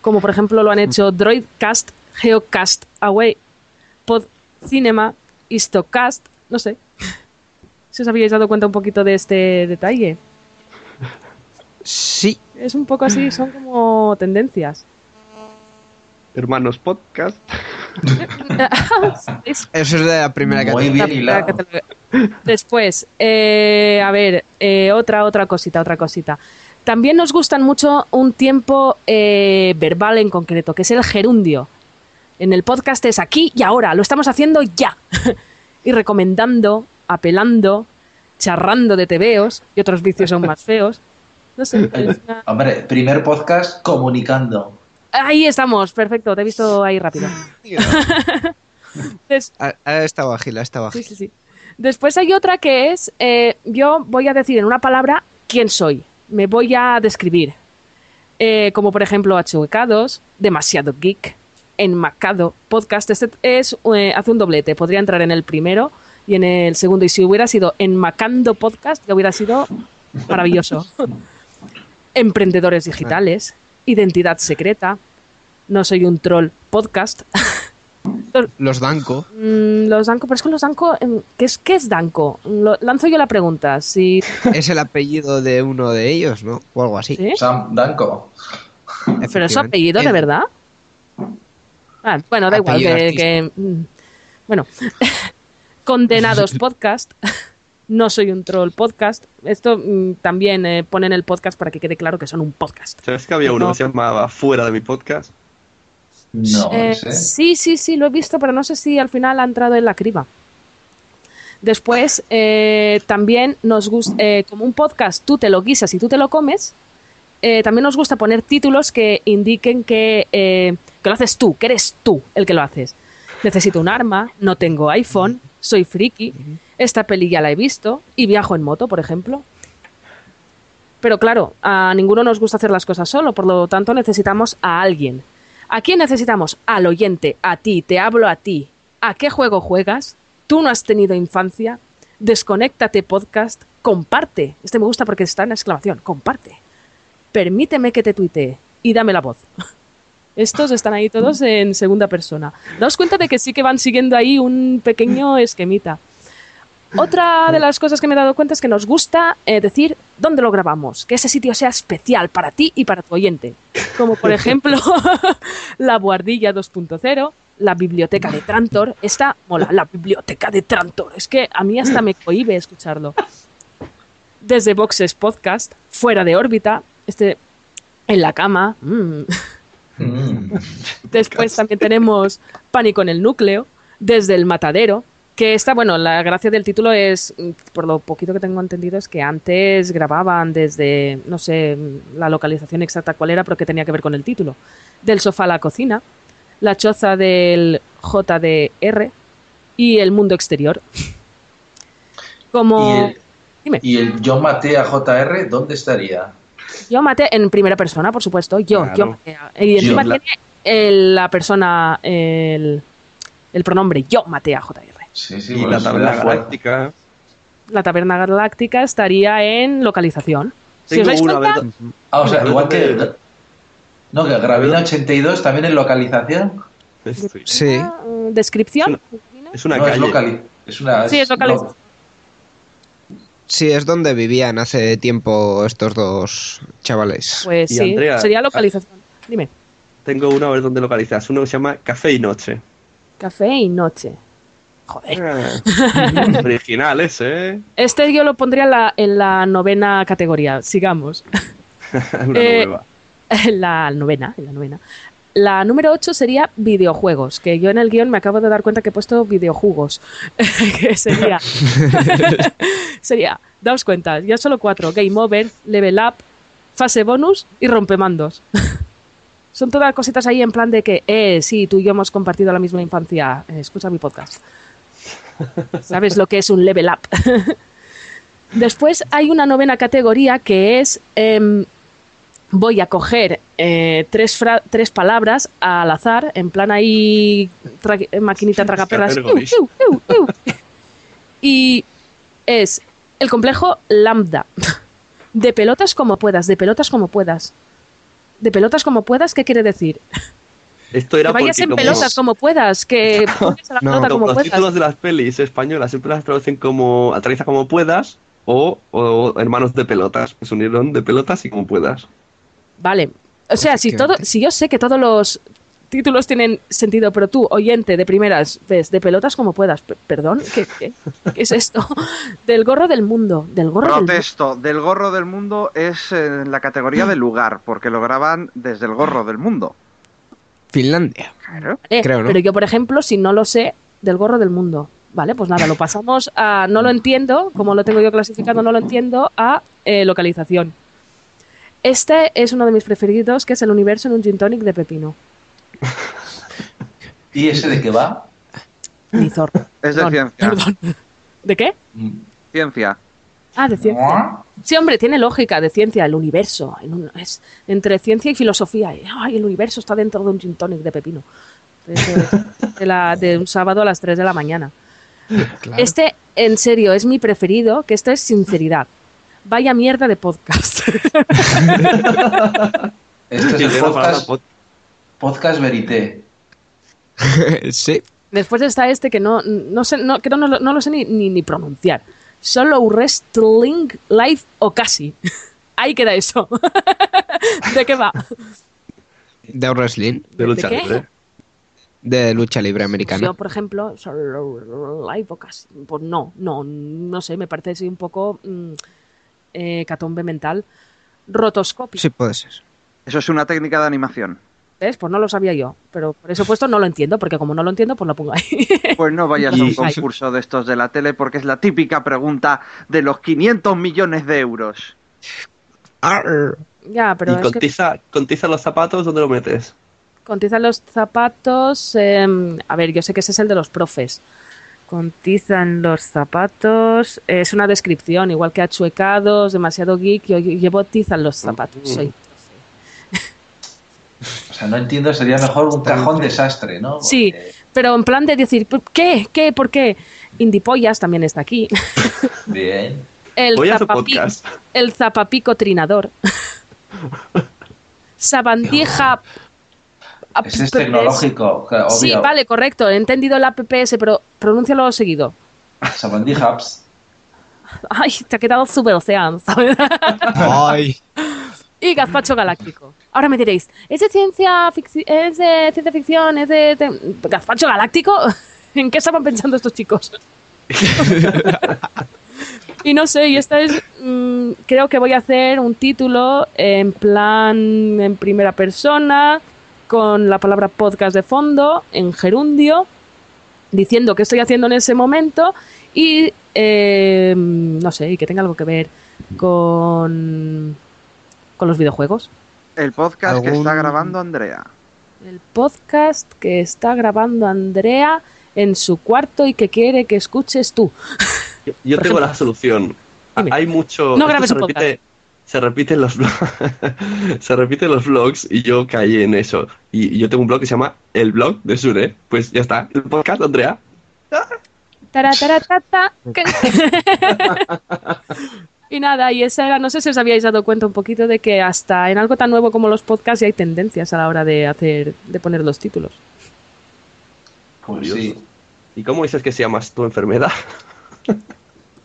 Como por ejemplo lo han hecho Droidcast, Geocast Away, Pod Cinema, Histocast, no sé. Si os habíais dado cuenta un poquito de este detalle. Sí. Es un poco así, son como tendencias. Hermanos Podcast. Es- Eso es de la primera categoría. Después, eh, a ver, eh, otra, otra cosita, otra cosita. También nos gustan mucho un tiempo eh, verbal en concreto, que es el gerundio. En el podcast es aquí y ahora, lo estamos haciendo ya. y recomendando, apelando, charrando de tebeos y otros vicios aún más feos. No sé. una- Hombre, primer podcast comunicando. Ahí estamos, perfecto, te he visto ahí rápido. Des- Ha, ha estado ágil, ha estado Sí, ágil. sí, sí. Después hay otra que es, eh, yo voy a decir en una palabra quién soy. Me voy a describir. Eh, como por ejemplo Achuecados, Demasiado Geek, Enmacado, Podcast. Este es, eh, hace un doblete. Podría entrar en el primero y en el segundo. Y si hubiera sido Enmacando Podcast, ya hubiera sido maravilloso. Emprendedores digitales, Identidad secreta, No soy un troll podcast. Los Danco. Mm, los Danco, pero es que los Danco, em, ¿qué es, qué es Danco? Lo- lanzo yo la pregunta. Si, Es el apellido de uno de ellos, ¿no? O algo así. ¿Sí? Sam Danko. ¿Pero es su apellido de verdad? Ah, bueno, da igual. Que, mm, bueno, Condenados Podcast. No soy un troll podcast. Esto mm, también eh, ponen el podcast para que quede claro que son un podcast. ¿Sabes que había uno No. que se llamaba Fuera de mi podcast? No, Eh, sí, sí, sí, lo he visto, pero no sé si al final ha entrado en la criba. Después, eh, también nos gusta, como un podcast tú te lo guisas y tú te lo comes, eh, también nos gusta poner títulos que indiquen que, eh, que lo haces tú, que eres tú el que lo haces. Necesito un arma, no tengo iPhone, soy friki, esta peli ya la he visto y viajo en moto, por ejemplo. Pero claro, a ninguno nos gusta hacer las cosas solo, por lo tanto necesitamos a alguien. ¿A quién necesitamos? Al oyente, a ti, te hablo a ti. ¿A qué juego juegas? ¿Tú no has tenido infancia? Desconéctate podcast, comparte. Este me gusta porque está en exclamación, comparte. Permíteme que te tuitee y dame la voz. Estos están ahí todos en segunda persona. Daos cuenta de que sí que van siguiendo ahí un pequeño esquemita. Otra de las cosas que me he dado cuenta es que nos gusta eh, decir dónde lo grabamos, que ese sitio sea especial para ti y para tu oyente. Como por ejemplo la Buhardilla 2.0, la biblioteca de Trantor. Esta mola, la biblioteca de Trantor. Es que a mí hasta me cohibe escucharlo. Desde Boxes Podcast, fuera de órbita, este en la cama. mm. Después también tenemos Pánico en el núcleo, desde el matadero, que está, bueno, la gracia del título es, mm, por lo poquito que tengo entendido, es que antes grababan desde, no sé mm, la localización exacta cuál era, pero que tenía que ver con el título. Del sofá a la cocina, la choza del JDR y el mundo exterior. Como... ¿Y el, Dime. y el yo maté a JR, ¿dónde estaría? Yo maté en primera persona, por supuesto. Yo, Claro. yo maté. Y encima Yo, la- tiene el- la persona, el, el pronombre yo maté a JR. Sí, sí, Y bueno, la taberna galáctica. La taberna galáctica estaría en localización. Si os Tengo dais una cuenta, Ah, o sea, una igual que. No, que Gravina 82 también en localización. Sí. mm, descripción. Es una No, es calle. locali- es una. Sí, es localización. Sí, es donde vivían hace tiempo estos dos chavales. Pues Y sí, Andrea- sería localización. Dime, Tengo una a ver dónde localizas. Uno que se llama Café y Noche. café y noche. Joder. Ah, original ese, ¿eh? Este yo lo pondría en la, en la novena categoría. Sigamos. Una Eh, nueva. En la novena, en la novena. La número 8 sería videojuegos, que yo en el guion me acabo de dar cuenta que he puesto videojugos. que sería. sería, daos cuenta, ya solo cuatro: Game Over, Level Up, Fase Bonus y Rompemandos. Son todas cositas ahí en plan de que, eh, sí, tú y yo hemos compartido la misma infancia. eh, escucha mi podcast. ¿Sabes lo que es un level up? Después hay una novena categoría que es em, voy a coger eh, tres, fra- tres palabras al azar, en plan ahí tra- maquinita tragaperras. Y es el complejo lambda. De pelotas como puedas, de pelotas como puedas. De pelotas como puedas, ¿qué quiere decir? Esto era que vayas en como- pelotas como puedas, que pongas a la pelota como los puedas. títulos de las pelis españolas siempre las traducen como aterriza como puedas o, o hermanos de pelotas. Es unieron de pelotas y como puedas. Vale. O sea, si todo, si yo sé que todos los títulos tienen sentido, pero tú, oyente de primeras, ves de pelotas como puedas. P- Perdón, ¿qué, qué, qué es esto? Del gorro del mundo. Del gorro del mundo. Protesto, del gorro del mundo es en la categoría de lugar, porque lo graban desde el gorro del mundo. Finlandia. Eh, Creo, ¿no? Pero yo, por ejemplo, si no lo sé, del gorro del mundo. Vale, pues nada, lo pasamos a no lo entiendo, como lo tengo yo clasificado, no lo entiendo, a eh, localización. Este es uno de mis preferidos, que es el universo en un gin tonic de pepino. ¿Y ese de qué va? Nizor. Es de Perdón, ciencia. perdón. ¿De qué? Ciencia. Ah, de ciencia. Sí, hombre, tiene lógica de ciencia, el universo. en un- es entre ciencia y filosofía. Ay, el universo está dentro de un gin tonic de pepino. La- de un sábado a las 3 de la mañana. Este, en serio, es mi preferido, que esto es sinceridad. Vaya mierda de podcast. Este es el podcast, podcast Verité. sí. Después está este que no, no sé, no, que no, no lo- no lo sé ni, ni, ni pronunciar. Solo Wrestling Live o casi. Ahí queda eso. ¿De qué va? De wrestling. De lucha libre. De lucha libre americana. Yo, por ejemplo, solo live o casi. Pues no, no, no sé, me parece así un poco mm, eh, catombe mental. Rotoscopio. Sí, puede ser. Eso es una técnica de animación. ¿Ves? Pues no lo sabía yo. Pero por eso puesto no lo entiendo, porque como no lo entiendo, pues lo pongo ahí. Pues no vayas a un concurso de estos de la tele porque es la típica pregunta de los 500 millones de euros. ya, pero y es con, que tiza, con tiza los zapatos, ¿dónde lo metes? con tiza en los zapatos. em, a ver, yo sé que ese es el de los profes. Con tiza en los zapatos. Es una descripción, igual que achuecados, demasiado geek. Yo llevo tiza en los zapatos. Soy. O sea, no entiendo, sería mejor un cajón desastre, ¿no? Sí, pero en plan de decir, ¿qué? ¿Qué? ¿Por qué? Indipollas también está aquí. Bien. El, Voy a hacer zapapi- podcast. el zapapico trinador. Sabandija. Ese es tecnológico, claro, Sí, vale, correcto. He entendido la PPS, pero pronúncialo seguido. Sabandijas. Ay, te ha quedado super ocean, ¿sabes? Ay. y gazpacho galáctico. Ahora me diréis, ¿es de ciencia, es de ciencia ficción? ¿Es de, de- gazpacho galáctico? ¿En qué estaban pensando estos chicos? y no sé, y esta es, mm, creo que voy a hacer un título en plan en primera persona, con la palabra podcast de fondo, en gerundio, diciendo qué estoy haciendo en ese momento y eh, no sé, y que tenga algo que ver con, con los videojuegos. El podcast que ¿Algún- está grabando Andrea. El podcast que está grabando Andrea en su cuarto y que quiere que escuches tú. Yo, tengo ejemplo. la solución. Dime. Hay mucho. No grabes un repite, se repiten los se repiten los vlogs y yo caí en eso. Y, y yo tengo un blog que se llama El blog de Sure. Pues ya está. El podcast, Andrea. Y nada, y esa era, no sé si os habíais dado cuenta un poquito de que hasta en algo tan nuevo como los podcasts ya hay tendencias a la hora de hacer, de poner los títulos. Pues sí. ¿Y cómo dices que se llama tu enfermedad?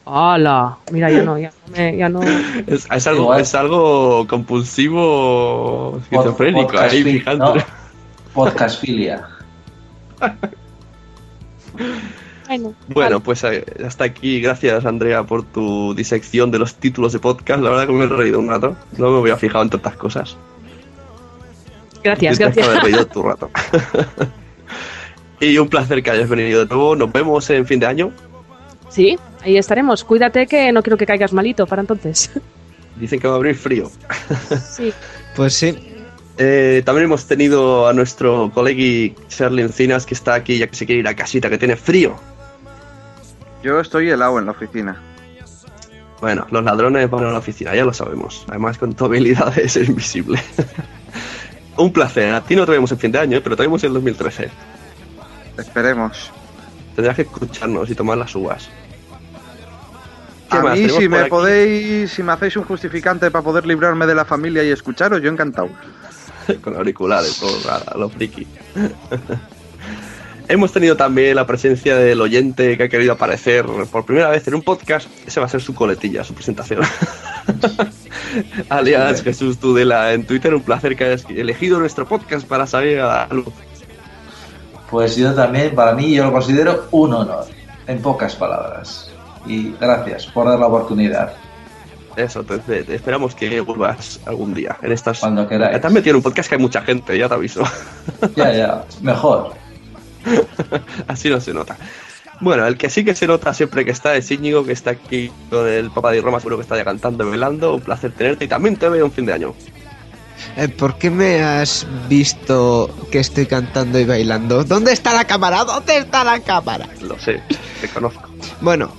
¡Hala! Mira, ya no, ya no, me- ya no. Es, es algo, es algo compulsivo esquizofrénico. ahí, fi- fijante. no, Podcastfilia. Bueno, Bueno, pues eh, hasta aquí. Gracias, Andrea, por tu disección de los títulos de podcast. La verdad que me he reído un rato. No me había fijado en tantas cosas. gracias, Te has gracias. reído tu rato. y un placer que hayas venido de nuevo. Nos vemos en fin de año. Sí, ahí estaremos. Cuídate que no quiero que caigas malito para entonces. Dicen que va a abrir frío. Sí. Pues sí. Eh, también hemos tenido a nuestro colegui Charlie Encinas que está aquí ya que se quiere ir a casita, que tiene frío. Yo estoy helado en la oficina. Bueno, los ladrones van a la oficina, ya lo sabemos. Además, con tu habilidad de ser invisible. Un placer. A ti no te vemos en fin de año, ¿eh? pero te vemos en el 2013. Esperemos. Tendrás que escucharnos y tomar las uvas. ¿Qué A más? mí, si me aquí- podéis, si me hacéis un justificante para poder librarme de la familia y escucharos, yo encantado. con auriculares, todo a, a lo friki. Hemos tenido también la presencia del oyente que ha querido aparecer por primera vez en un podcast. Ese va a ser su coletilla, su presentación. Alias Jesús Tudela en Twitter. Un placer que hayas elegido nuestro podcast para salir a la luz. Pues yo también, para mí, yo lo considero un honor, en pocas palabras. Y gracias por dar la oportunidad. Eso, te, te- te esperamos que vuelvas algún día. En estas. Cuando queráis. Te has metido en un podcast que hay mucha gente, ya te aviso. Ya, ya, mejor. Así no se nota. Bueno, el que sí que se nota siempre que está es Íñigo, que está aquí con el Papa de Roma, seguro que está ya cantando y bailando. Un placer tenerte y también te veo un fin de año. Eh, ¿Por qué me has visto que estoy cantando y bailando? ¿Dónde está la cámara? ¿Dónde está la cámara? Lo sé, te conozco. Bueno,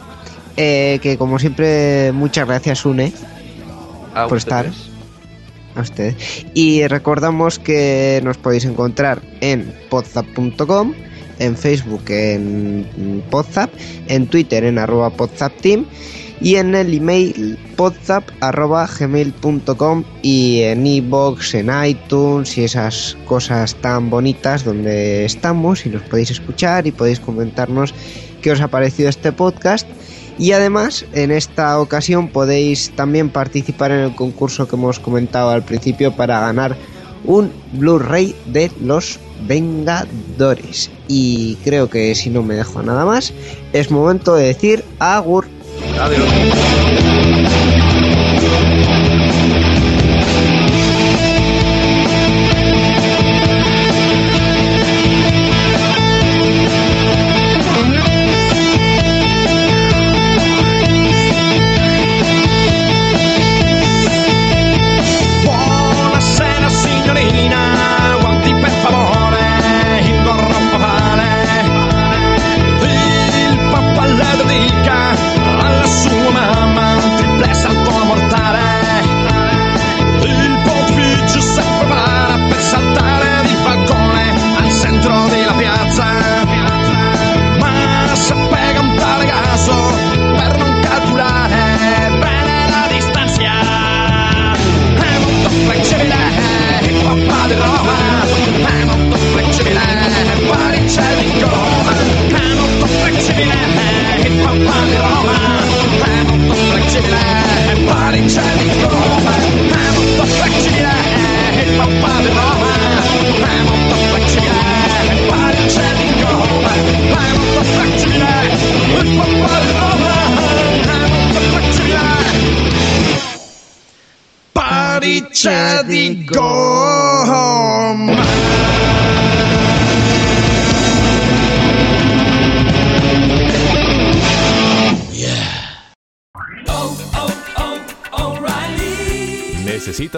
eh, que como siempre, muchas gracias, Une, A por ustedes. estar. A usted. Y recordamos que nos podéis encontrar en podzap.com, en Facebook en Podzap, en Twitter en arroba podzapteam y en el email podzap.gmail.com y en iBox, en iTunes y esas cosas tan bonitas donde estamos y nos podéis escuchar y podéis comentarnos qué os ha parecido este podcast. Y además, en esta ocasión podéis también participar en el concurso que hemos comentado al principio para ganar un Blu-ray de los Vengadores. Y creo que si no me dejo nada más, es momento de decir agur. Buonasera